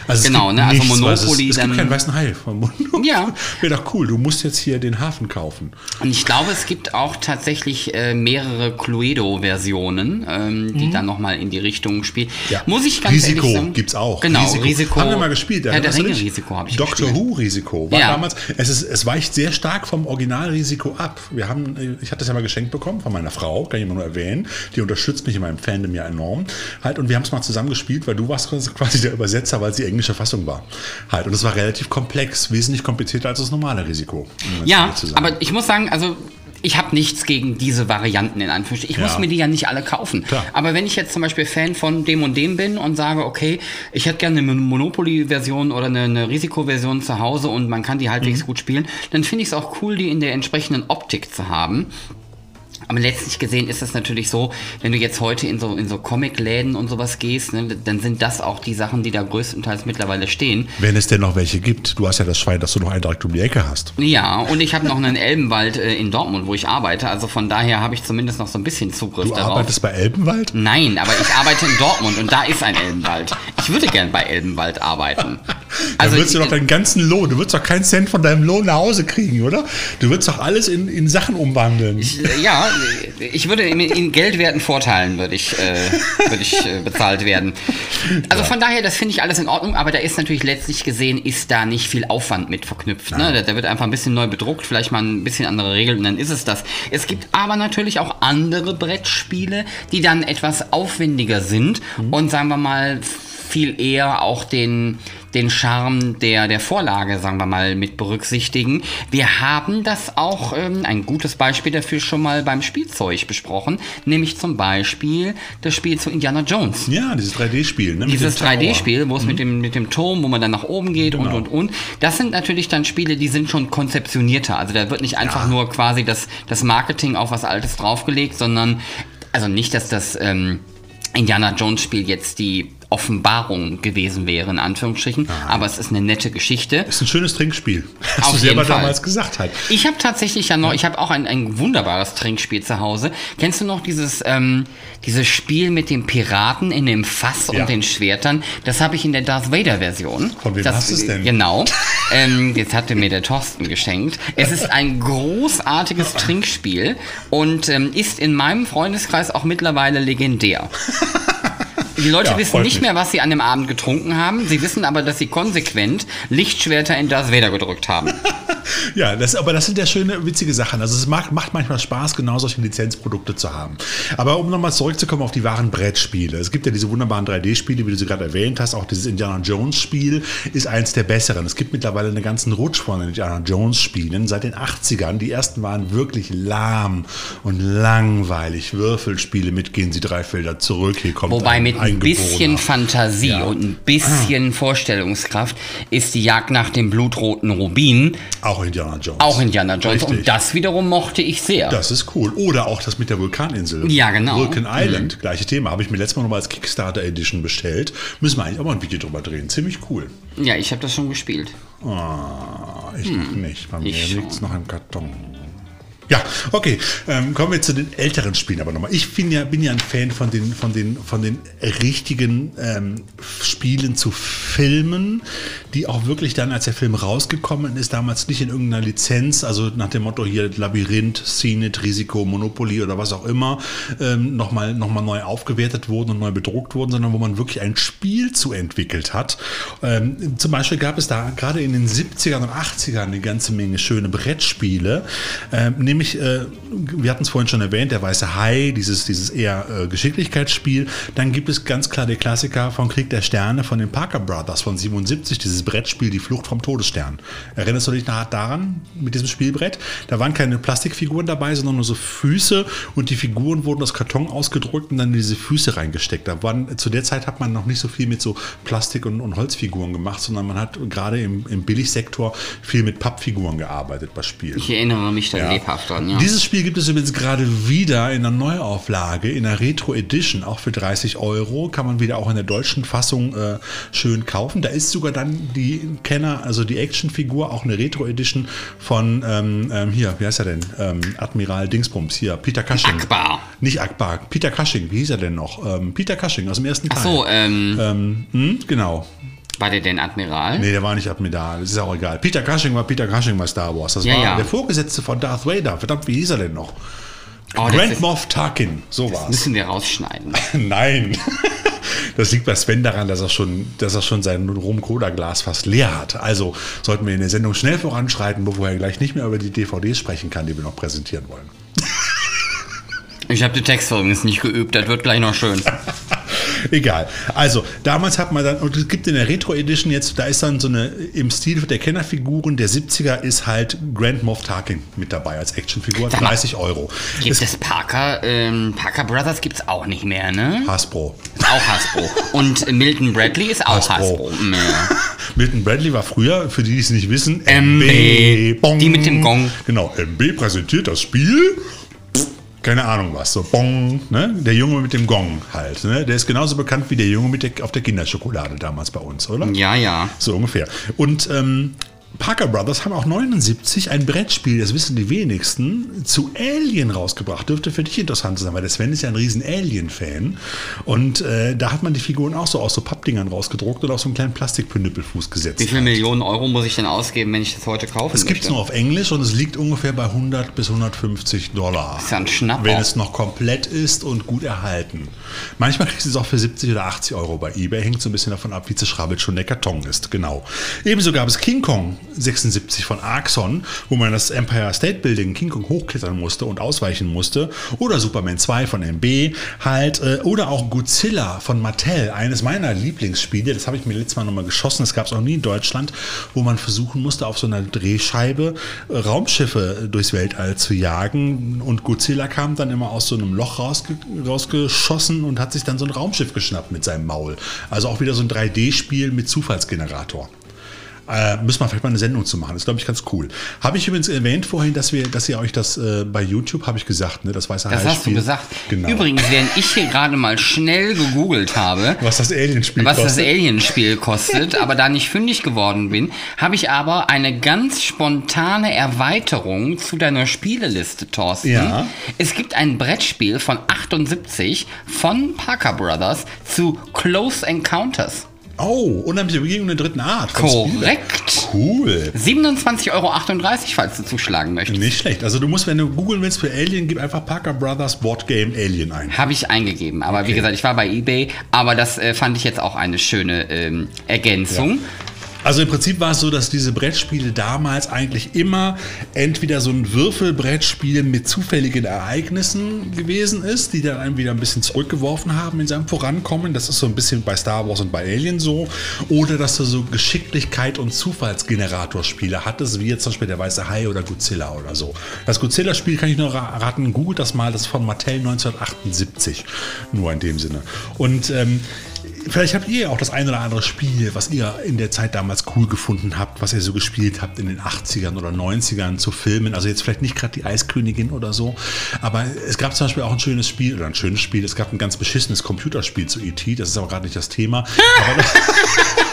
Also es Genau, gibt ne, also nichts, Monopoly Es, es dann- gibt keinen weißen Hai. vom Monopoly. Ja. Wäre doch cool. Du musst jetzt hier den Hafen kaufen. Und ich glaube, es gibt auch tatsächlich äh, mehrere Cluedo-Versionen, ähm, die dann nochmal in die Richtung spielen. Muss ich ganz Risiko ehrlich sagen. Gibt's auch. Genau, Risiko. Haben wir mal gespielt. Ja, der dich? Ringe-Risiko habe ich Doctor gespielt. Who Risiko war Ja. damals. Es, ist, es weicht sehr stark vom Originalrisiko ab. Wir haben, ich hatte das ja mal geschenkt bekommen von meiner Frau, kann ich immer nur erwähnen. Die unterstützt mich in meinem Fandom ja enorm. Halt und wir haben es mal zusammen gespielt, weil du warst quasi der Übersetzer, weil es die englische Fassung war. Halt und es war relativ komplex, wesentlich komplizierter als das normale Risiko. um es Ja, aber ich muss sagen, also ich habe nichts gegen diese Varianten in Anführungsstrichen. Ich Ja. muss mir die ja nicht alle kaufen. Klar. Aber wenn ich jetzt zum Beispiel Fan von dem und dem bin und sage, okay, ich hätte gerne eine Monopoly-Version oder eine, eine Risikoversion zu Hause und man kann die halbwegs Mhm. gut spielen, dann finde ich es auch cool, die in der entsprechenden Optik zu haben. Aber letztlich gesehen ist es natürlich so, wenn du jetzt heute in so, in so Comic-Läden und sowas gehst, ne, dann sind das auch die Sachen, die da größtenteils mittlerweile stehen. Wenn es denn noch welche gibt. Du hast ja das Schwein, dass du noch einen direkt um die Ecke hast. Ja, und ich habe noch einen Elbenwald äh, in Dortmund, wo ich arbeite. Also von daher habe ich zumindest noch so ein bisschen Zugriff Du darauf. arbeitest bei Elbenwald? Nein, aber ich arbeite in Dortmund und da ist ein Elbenwald. Ich würde gern bei Elbenwald arbeiten. Also, würdest du doch deinen ganzen Lohn, du würdest doch keinen Cent von deinem Lohn nach Hause kriegen, oder? Du würdest doch alles in, in Sachen umwandeln. Ich, äh, ja, ich würde in, in geldwerten Vorteilen würde ich, äh, würde ich äh, bezahlt werden. Also von daher, das finde ich alles in Ordnung, aber da ist natürlich letztlich gesehen, ist da nicht viel Aufwand mit verknüpft. Ne? Da, da wird einfach ein bisschen neu bedruckt, vielleicht mal ein bisschen andere Regeln und dann ist es das. Es gibt aber natürlich auch andere Brettspiele, die dann etwas aufwendiger sind und sagen wir mal viel eher auch den den Charme der, der Vorlage, sagen wir mal, mit berücksichtigen. Wir haben das auch, ähm, ein gutes Beispiel dafür schon mal beim Spielzeug besprochen, nämlich zum Beispiel das Spiel zu Indiana Jones. Ja, dieses 3D-Spiel. Ne? Dieses 3D-Spiel, wo es mit, dem, mit dem Turm, wo man dann nach oben geht Genau. und und und. Das sind natürlich dann Spiele, die sind schon konzeptionierter. Also da wird nicht einfach nur quasi das, das Marketing auf was Altes draufgelegt, sondern also nicht, dass das ähm, Indiana Jones Spiel jetzt die Offenbarung gewesen wäre, in Anführungsstrichen, aber es ist eine nette Geschichte. Ist ein schönes Trinkspiel. Hast Auf du selber Fall. damals gesagt halt. Ich habe tatsächlich ja noch, ich habe auch ein, ein wunderbares Trinkspiel zu Hause. Kennst du noch dieses, ähm, dieses Spiel mit dem Piraten in dem Fass Ja. und den Schwertern? Das habe ich in der Darth Vader Version. Von wem das, hast du es denn? Genau. ähm, jetzt hatte mir der Thorsten geschenkt. Es ist ein großartiges Trinkspiel und ähm, ist in meinem Freundeskreis auch mittlerweile legendär. Die Leute Ja, wissen nicht mich. mehr, was sie an dem Abend getrunken haben. Sie wissen aber, dass sie konsequent Lichtschwerter in Darth Vader gedrückt haben. Ja, das, aber das sind ja schöne, witzige Sachen. Also es macht, macht manchmal Spaß, genau solche Lizenzprodukte zu haben. Aber um nochmal zurückzukommen auf die wahren Brettspiele. Es gibt ja diese wunderbaren 3D-Spiele, wie du sie gerade erwähnt hast. Auch dieses Indiana Jones-Spiel ist eins der besseren. Es gibt mittlerweile einen ganzen Rutsch von Indiana Jones-Spielen seit den 80ern. Die ersten waren wirklich lahm und langweilig. Würfelspiele mit gehen sie drei Felder zurück. Hier kommt Wobei mit ein bisschen Fantasie Ja. und ein bisschen Vorstellungskraft ist die Jagd nach dem blutroten Rubin Auch Indiana Jones. auch Indiana Jones. Richtig. Und das wiederum mochte ich sehr. Das ist cool. Oder auch das mit der Vulkaninsel. Ja, genau. Vulcan Island, gleiche Thema. Habe ich mir letztes Mal noch mal als Kickstarter Edition bestellt. Müssen wir eigentlich auch mal ein Video drüber drehen. Ziemlich cool. ja, ich habe das schon gespielt. Ah, ich noch nicht. Bei mir Hm. liegt es noch im Karton. Ja, okay. Ähm, kommen wir zu den älteren Spielen aber nochmal. Ich bin ja, bin ja ein Fan von den, von den, von den richtigen ähm, Spielen zu Filmen, die auch wirklich dann, als der Film rausgekommen ist, damals nicht in irgendeiner Lizenz, also nach dem Motto hier Labyrinth, Scenet, Risiko, Monopoly oder was auch immer, ähm, nochmal noch mal neu aufgewertet wurden und neu bedruckt wurden, sondern wo man wirklich ein Spiel zu entwickelt hat. Ähm, zum Beispiel gab es da gerade in den 70ern und 80ern eine ganze Menge schöne Brettspiele, ähm, nämlich, äh, wir hatten es vorhin schon erwähnt, der Weiße Hai, dieses, dieses eher äh, Geschicklichkeitsspiel. Dann gibt es ganz klar der Klassiker von Krieg der Sterne von den Parker Brothers von 77, dieses Brettspiel Die Flucht vom Todesstern. Erinnerst du dich nach daran, mit diesem Spielbrett? Da waren keine Plastikfiguren dabei, sondern nur so Füße und die Figuren wurden aus Karton ausgedrückt und dann in diese Füße reingesteckt. Da waren, zu der Zeit hat man noch nicht so viel mit so Plastik- und, und Holzfiguren gemacht, sondern man hat gerade im, im Billigsektor viel mit Pappfiguren gearbeitet bei Spielen. Ich erinnere mich da Ja. lebhaft dran. Ja. Dieses Spiel gibt es übrigens gerade wieder in einer Neuauflage, in einer Retro Edition, auch für 30 Euro. Kann man wieder auch in der deutschen Fassung äh, schön kaufen. Da ist sogar dann die Kenner, also die Actionfigur, auch eine Retro Edition von, ähm, ähm, hier, wie heißt er denn? Ähm, Admiral Dingsbums, hier, Peter Cushing. Akbar. Nicht Akbar, Peter Cushing, wie hieß er denn noch? Ähm, Peter Cushing aus dem ersten Teil. Ach so, ähm, Ähm, hm, genau. War der denn Admiral? Nee, der war nicht Admiral, das ist auch egal. Peter Cushing war Peter Cushing bei Star Wars. Das Ja, war ja. der Vorgesetzte von Darth Vader. Verdammt, wie hieß er denn noch? Oh, Grand Moff Tarkin, so war's. Müssen wir rausschneiden. Nein. Das liegt bei Sven daran, dass er schon, dass er schon sein Rum-Cola-Glas fast leer hat. Also sollten wir in der Sendung schnell voranschreiten, bevor er gleich nicht mehr über die DVDs sprechen kann, die wir noch präsentieren wollen. Ich habe den Text übrigens nicht geübt, das wird gleich noch schön. Egal. Also, damals hat man dann, und es gibt in der Retro Edition jetzt, da ist dann so eine, im Stil der Kennerfiguren der 70er ist halt Grand Moff Tarkin mit dabei als Actionfigur, Sag mal, 30 Euro. Gibt es Parker, ähm, Parker Brothers gibt es auch nicht mehr, ne? Hasbro. Ist auch Hasbro. Und Milton Bradley ist auch Hasbro. Hasbro. Milton Bradley war früher, für die, die es nicht wissen, MB. Bong. Die mit dem Gong. Genau, MB präsentiert das Spiel. Keine Ahnung was, so Bong, ne? Der Junge mit dem Gong halt. Ne? Der ist genauso bekannt wie der Junge mit der, auf der Kinderschokolade damals bei uns, oder? ja, ja. So ungefähr. Und ähm, Parker Brothers haben auch 79 ein Brettspiel, das wissen die wenigsten, zu Alien rausgebracht. Dürfte für dich interessant sein, weil der Sven ist ja ein riesen Alien-Fan. Und äh, da hat man die Figuren auch so aus so Pappdingern rausgedruckt und auf so einen kleinen Plastikpünnüppelfuß gesetzt. Wie viele Millionen Euro muss ich denn ausgeben, wenn ich das heute kaufen Es gibt es nur auf Englisch und es liegt ungefähr bei 100 bis 150 Dollar. ist ja ein Schnapper. Wenn es noch komplett ist und gut erhalten. Manchmal kriegst du es auch für 70 oder 80 Euro bei eBay. Hängt so ein bisschen davon ab, wie zerschrabbelt schon der Karton ist. Genau. Ebenso gab es King Kong 76 von Arxon, wo man das Empire State Building King Kong hochklettern musste und ausweichen musste. Oder Superman 2 von MB halt. Äh, oder auch Godzilla von Mattel. Eines meiner Lieblingsspiele. Das habe ich mir letztes Mal nochmal geschossen. Das gab es auch nie in Deutschland, wo man versuchen musste, auf so einer Drehscheibe äh, Raumschiffe durchs Weltall zu jagen. Und Godzilla kam dann immer aus so einem Loch rausge rausgeschossen und hat sich dann so ein Raumschiff geschnappt mit seinem Maul. Also auch wieder so ein 3D-Spiel mit Zufallsgenerator. Äh, müssen wir vielleicht mal eine Sendung zu machen. Das ist, glaube ich, ganz cool. Habe ich übrigens erwähnt vorhin, dass wir, dass ihr euch das äh, bei YouTube, habe ich gesagt, ne? Das weiße Das hast du gesagt. Genau. Übrigens, während ich hier gerade mal schnell gegoogelt habe, was das Alien-Spiel was das kostet. Alien-Spiel kostet, aber da nicht fündig geworden bin, habe ich aber eine ganz spontane Erweiterung zu deiner Spieleliste, Thorsten. Ja. Es gibt ein Brettspiel von 78 von Parker Brothers zu Close Encounters. Oh, unheimliche Begegnung der dritten Art. Korrekt. Cool. 27,38 Euro, falls du zuschlagen möchtest. Nicht schlecht. Also du musst, wenn du googeln willst für Alien, gib einfach Parker Brothers Board Game Alien ein. Habe ich eingegeben. Aber wie gesagt, ich war bei eBay. Aber das äh, fand ich jetzt auch eine schöne ähm, Ergänzung. Also im Prinzip war es so, dass diese Brettspiele damals eigentlich immer entweder so ein Würfelbrettspiel mit zufälligen Ereignissen gewesen ist, die dann einem wieder ein bisschen zurückgeworfen haben in seinem Vorankommen. Das ist so ein bisschen bei Star Wars und bei Alien so. Oder dass du so Geschicklichkeit und Zufallsgeneratorspiele hattest, wie jetzt zum Beispiel der Weiße Hai oder Godzilla oder so. Das Godzilla-Spiel kann ich nur ra- raten, googelt das mal, das ist von Mattel 1978. Nur in dem Sinne. Und ähm, Vielleicht habt ihr auch das ein oder andere Spiel, was ihr in der Zeit damals cool gefunden habt, was ihr so gespielt habt in den 80ern oder 90ern zu Filmen. Also jetzt vielleicht nicht gerade die Eiskönigin oder so, aber es gab zum Beispiel auch ein schönes Spiel oder ein schönes Spiel. Es gab ein ganz beschissenes Computerspiel zu E.T., das ist aber gerade nicht das Thema. Aber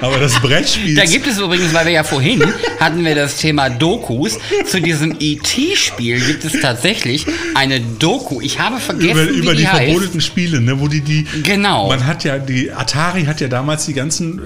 aber das Brettspiel. Da gibt es übrigens, weil wir ja vorhin hatten wir das Thema Dokus. Zu diesem E.T.-Spiel gibt es tatsächlich eine Doku. Ich habe vergessen, über, wie über die, die heißt. verbotenen Spiele, ne, wo die die Genau. man hat ja die Atari hat ja damals die ganzen äh,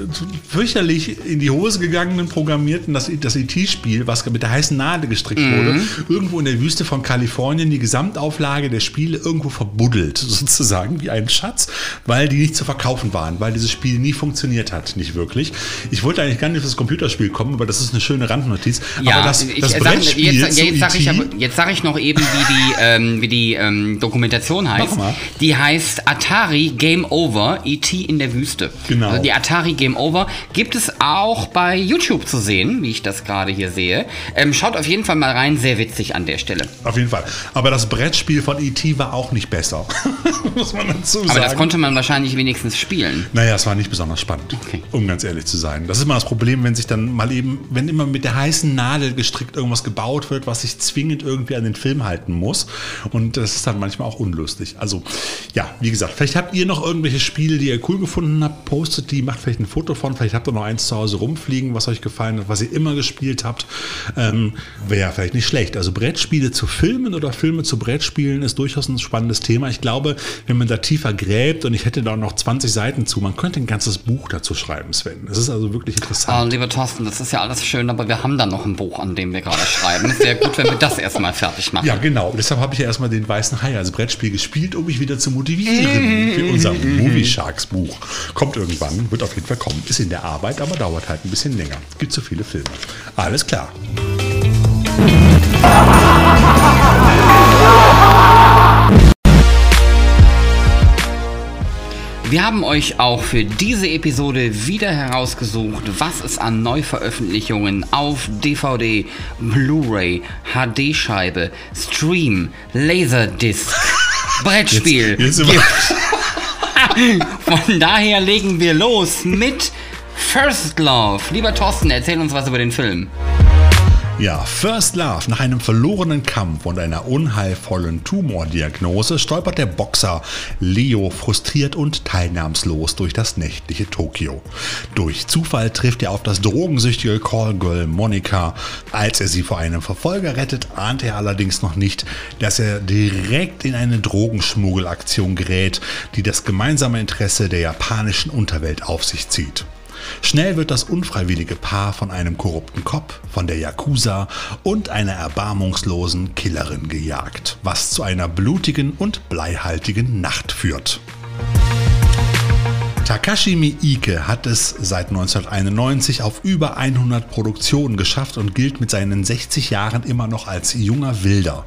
fürchterlich in die Hose gegangenen programmierten das das ET-Spiel, was mit der heißen Nadel gestrickt Mhm. wurde, irgendwo in der Wüste von Kalifornien die Gesamtauflage der Spiele irgendwo verbuddelt sozusagen wie ein Schatz, weil die nicht zu verkaufen waren, weil dieses Spiel nie funktioniert hat, nicht wirklich. Ich wollte eigentlich gar nicht auf das Computerspiel kommen, aber das ist eine schöne Randnotiz. Ja, aber das, ich, das sag, Brettspiel jetzt, zu E jetzt sage ich, aber- jetzt sag ich noch eben, wie die, ähm, wie die ähm, Dokumentation heißt. Die heißt Atari Game Over, E.T. in der Wüste. Genau. Also die Atari Game Over gibt es auch bei YouTube zu sehen, wie ich das gerade hier sehe. Ähm, schaut auf jeden Fall mal rein, sehr witzig an der Stelle. Auf jeden Fall. Aber das Brettspiel von E.T. war auch nicht besser. Muss man dazu sagen. Aber das konnte man wahrscheinlich wenigstens spielen. naja, es war nicht besonders spannend, Okay. um ganz ehrlich zu sein. Das ist immer das Problem, wenn sich dann mal eben, wenn immer mit der heißen Nadel gestrickt irgendwas gebaut wird, was sich zwingend irgendwie an den Film halten muss. Und das ist dann manchmal auch unlustig. Also, ja, wie gesagt, vielleicht habt ihr noch irgendwelche Spiele, die ihr cool gefunden habt, postet die, macht vielleicht ein Foto von, vielleicht habt ihr noch eins zu Hause rumfliegen, was euch gefallen hat, was ihr immer gespielt habt. Ähm, Wäre vielleicht nicht schlecht. Also Brettspiele zu Filmen oder Filme zu Brettspielen ist durchaus ein spannendes Thema. Ich glaube, wenn man da tiefer gräbt und ich hätte da noch 20 Seiten zu, man könnte ein ganzes Buch dazu schreiben, Sven. Das ist also wirklich interessant. lieber Thorsten, das ist ja alles schön, aber wir haben da noch ein Buch, an dem wir gerade schreiben. Es wäre gut, wenn wir das erstmal fertig machen. Ja, genau. Deshalb habe ich ja erstmal den Weißen Hai als Brettspiel gespielt, um mich wieder zu motivieren für unser Movie Sharks Buch. Kommt irgendwann, wird auf jeden Fall kommen. Ist in der Arbeit, aber dauert halt ein bisschen länger. Gibt so viele Filme. Alles klar. Wir haben euch auch für diese Episode wieder herausgesucht, was es an Neuveröffentlichungen auf DVD, Blu-ray, HD-Scheibe, Stream, Laserdisc, Brettspiel Jetzt- jetzt gibt. Von daher legen wir los mit First Love. Lieber Thorsten, erzähl uns was über den Film. Ja, First Love. Nach einem verlorenen Kampf und einer unheilvollen Tumordiagnose stolpert der Boxer Leo frustriert und teilnahmslos durch das nächtliche Tokio. Durch Zufall trifft er auf das drogensüchtige Callgirl Monika. Als er sie vor einem Verfolger rettet, ahnt er allerdings noch nicht, dass er direkt in eine Drogenschmuggelaktion gerät, die das gemeinsame Interesse der japanischen Unterwelt auf sich zieht. Schnell wird das unfreiwillige Paar von einem korrupten Cop, von der Yakuza und einer erbarmungslosen Killerin gejagt, was zu einer blutigen und bleihaltigen Nacht führt. Takashi Miike hat es seit 1991 auf über 100 Produktionen geschafft und gilt mit seinen 60 Jahren immer noch als junger Wilder.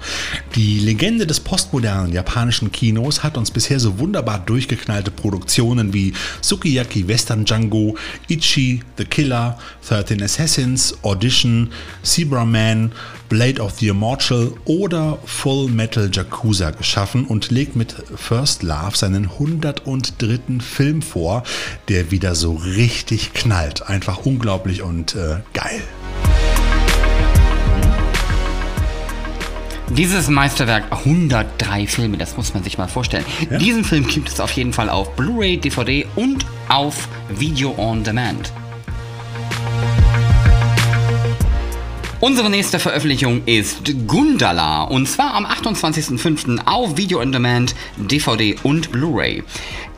Die Legende des postmodernen japanischen Kinos hat uns bisher so wunderbar durchgeknallte Produktionen wie Sukiyaki Western Django, Ichi, The Killer, 13 Assassins, Audition, Zebra Man, Blade of the Immortal oder Full Metal Yakuza geschaffen und legt mit First Love seinen 103. Film vor, der wieder so richtig knallt. Einfach unglaublich und äh, geil. Dieses Meisterwerk, 103 Filme, das muss man sich mal vorstellen. Ja? Diesen Film gibt es auf jeden Fall auf Blu-ray, DVD und auf Video on Demand. Unsere nächste Veröffentlichung ist Gundala und zwar am 28.05. auf Video on Demand, DVD und Blu-ray.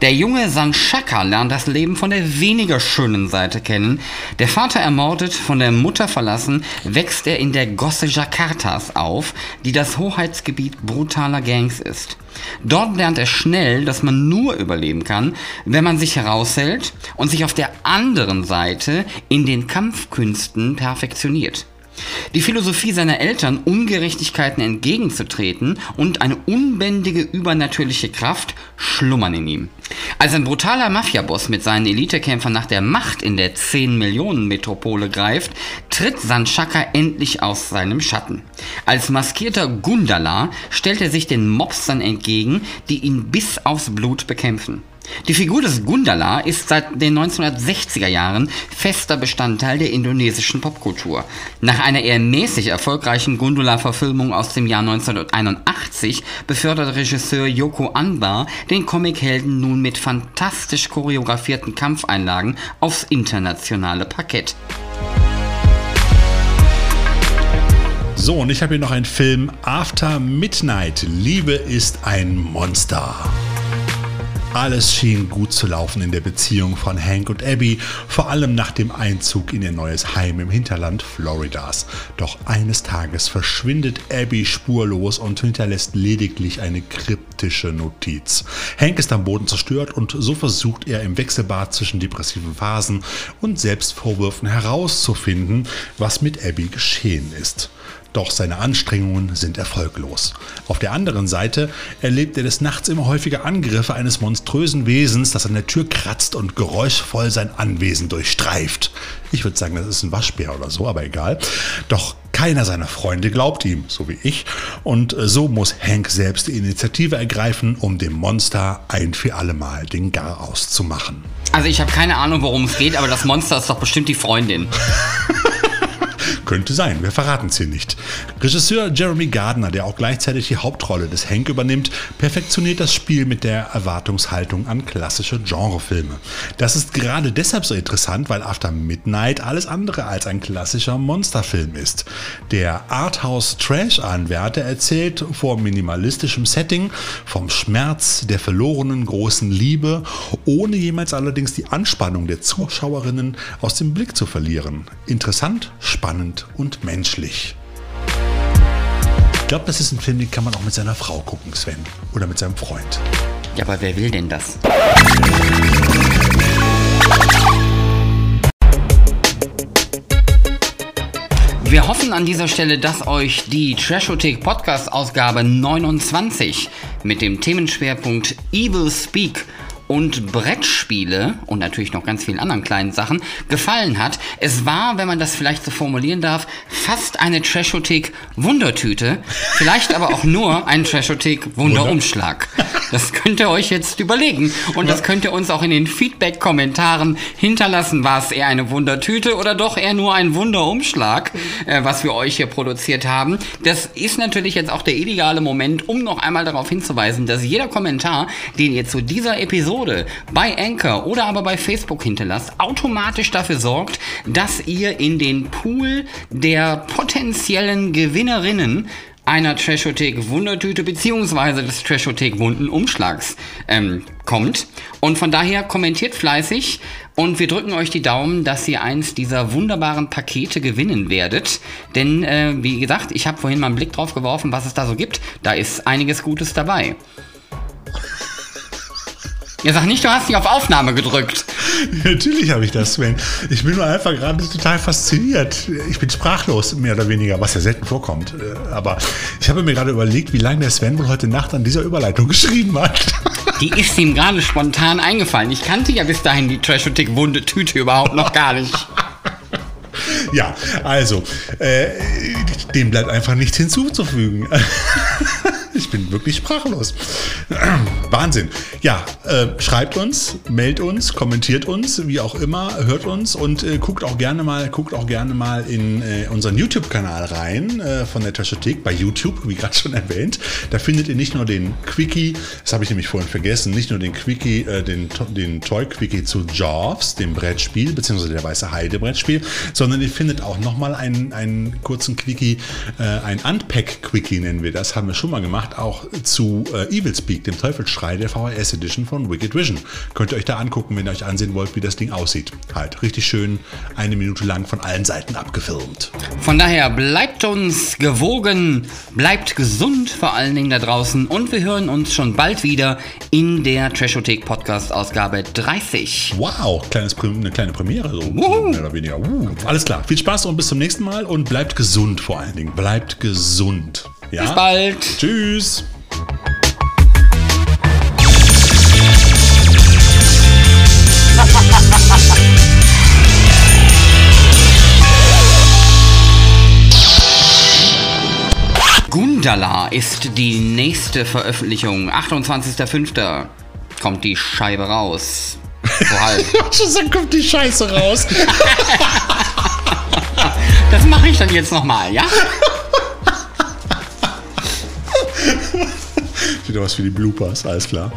Der junge Sanshaka lernt das Leben von der weniger schönen Seite kennen. Der Vater ermordet, von der Mutter verlassen, wächst er in der Gosse Jakartas auf, die das Hoheitsgebiet brutaler Gangs ist. Dort lernt er schnell, dass man nur überleben kann, wenn man sich heraushält und sich auf der anderen Seite in den Kampfkünsten perfektioniert. Die Philosophie seiner Eltern, Ungerechtigkeiten entgegenzutreten und eine unbändige übernatürliche Kraft schlummern in ihm. Als ein brutaler Mafiaboss mit seinen Elitekämpfern nach der Macht in der 10-Millionen-Metropole greift, tritt Sanchaka endlich aus seinem Schatten. Als maskierter Gundala stellt er sich den Mobstern entgegen, die ihn bis aufs Blut bekämpfen. Die Figur des Gundala ist seit den 1960er Jahren fester Bestandteil der indonesischen Popkultur. Nach einer eher mäßig erfolgreichen Gundula-Verfilmung aus dem Jahr 1981 befördert Regisseur Yoko Anbar den Comichelden nun mit fantastisch choreografierten Kampfeinlagen aufs internationale Parkett. So, und ich habe hier noch einen Film After Midnight. Liebe ist ein Monster. Alles schien gut zu laufen in der Beziehung von Hank und Abby, vor allem nach dem Einzug in ihr neues Heim im Hinterland Floridas. Doch eines Tages verschwindet Abby spurlos und hinterlässt lediglich eine kryptische Notiz. Hank ist am Boden zerstört und so versucht er im Wechselbad zwischen depressiven Phasen und Selbstvorwürfen herauszufinden, was mit Abby geschehen ist. Doch seine Anstrengungen sind erfolglos. Auf der anderen Seite erlebt er des Nachts immer häufiger Angriffe eines monströsen Wesens, das an der Tür kratzt und geräuschvoll sein Anwesen durchstreift. Ich würde sagen, das ist ein Waschbär oder so, aber egal. Doch keiner seiner Freunde glaubt ihm, so wie ich. Und so muss Hank selbst die Initiative ergreifen, um dem Monster ein für alle Mal den Garaus zu machen. Also ich habe keine Ahnung, worum es geht, aber das Monster ist doch bestimmt die Freundin. Könnte sein, wir verraten es hier nicht. Regisseur Jeremy Gardner, der auch gleichzeitig die Hauptrolle des Hank übernimmt, perfektioniert das Spiel mit der Erwartungshaltung an klassische Genrefilme. Das ist gerade deshalb so interessant, weil After Midnight alles andere als ein klassischer Monsterfilm ist. Der Arthouse-Trash-Anwärter erzählt vor minimalistischem Setting vom Schmerz der verlorenen großen Liebe, ohne jemals allerdings die Anspannung der Zuschauerinnen aus dem Blick zu verlieren. Interessant, spannend und menschlich. Ich glaube, das ist ein Film, den kann man auch mit seiner Frau gucken, Sven. Oder mit seinem Freund. Ja, aber wer will denn das? Wir hoffen an dieser Stelle, dass euch die Trashothek Podcast Ausgabe 29 mit dem Themenschwerpunkt Evil Speak und Brettspiele und natürlich noch ganz vielen anderen kleinen Sachen gefallen hat. Es war, wenn man das vielleicht so formulieren darf, fast eine Trashothek Wundertüte, vielleicht aber auch nur ein Trashothek Wunderumschlag. Das könnt ihr euch jetzt überlegen und das könnt ihr uns auch in den Feedback-Kommentaren hinterlassen. War es eher eine Wundertüte oder doch eher nur ein Wunderumschlag, äh, was wir euch hier produziert haben? Das ist natürlich jetzt auch der ideale Moment, um noch einmal darauf hinzuweisen, dass jeder Kommentar, den ihr zu dieser Episode Episode bei Anchor oder aber bei Facebook hinterlasst, automatisch dafür sorgt, dass ihr in den Pool der potenziellen Gewinnerinnen einer Trashothek Wundertüte beziehungsweise des Trashothek Wunden Umschlags ähm, kommt. Und von daher kommentiert fleißig und wir drücken euch die Daumen, dass ihr eins dieser wunderbaren Pakete gewinnen werdet. Denn äh, wie gesagt, ich habe vorhin mal einen Blick drauf geworfen, was es da so gibt. Da ist einiges Gutes dabei. Ja, sag nicht, du hast nicht auf Aufnahme gedrückt. Natürlich habe ich das, Sven. Ich bin nur einfach gerade total fasziniert. Ich bin sprachlos, mehr oder weniger, was ja selten vorkommt. Äh, Aber ich habe mir gerade überlegt, wie lange der Sven wohl heute Nacht an dieser Überleitung geschrieben hat. Die ist ihm gerade spontan eingefallen. Ich kannte ja bis dahin die Trashotik wunde Tüte überhaupt noch gar nicht. Ja, also, äh, dem bleibt einfach nichts hinzuzufügen. Ich bin wirklich sprachlos. Wahnsinn. Ja, äh, schreibt uns, meldet uns, kommentiert uns, wie auch immer, hört uns und äh, guckt auch gerne mal, guckt auch gerne mal in äh, unseren YouTube-Kanal rein äh, von der Taschothek bei YouTube, wie gerade schon erwähnt. Da findet ihr nicht nur den Quickie, das habe ich nämlich vorhin vergessen, nicht nur den Quickie, äh, den, den Toy-Quickie zu Jaws, dem Brettspiel, beziehungsweise der Weiße Heide-Brettspiel, sondern ihr findet auch nochmal einen, einen kurzen Quickie, äh, ein Unpack-Quickie nennen wir das, haben wir schon mal gemacht auch zu Evil Speak, dem Teufelsschrei der VHS Edition von Wicked Vision. Könnt ihr euch da angucken, wenn ihr euch ansehen wollt, wie das Ding aussieht. Halt richtig schön eine Minute lang von allen Seiten abgefilmt. Von daher bleibt uns gewogen, bleibt gesund vor allen Dingen da draußen und wir hören uns schon bald wieder in der Trashothek Podcast Ausgabe 30. Wow, kleines, eine kleine Premiere, so mehr oder weniger. Uh. Alles klar, viel Spaß und bis zum nächsten Mal und bleibt gesund vor allen Dingen. Bleibt gesund. Ja? Bis bald. Tschüss. Gundala ist die nächste Veröffentlichung. 28.05. kommt die Scheibe raus. So halt. Schon kommt die Scheiße raus. Das mache ich dann jetzt nochmal, ja? Wieder was für die Bloopers, alles klar.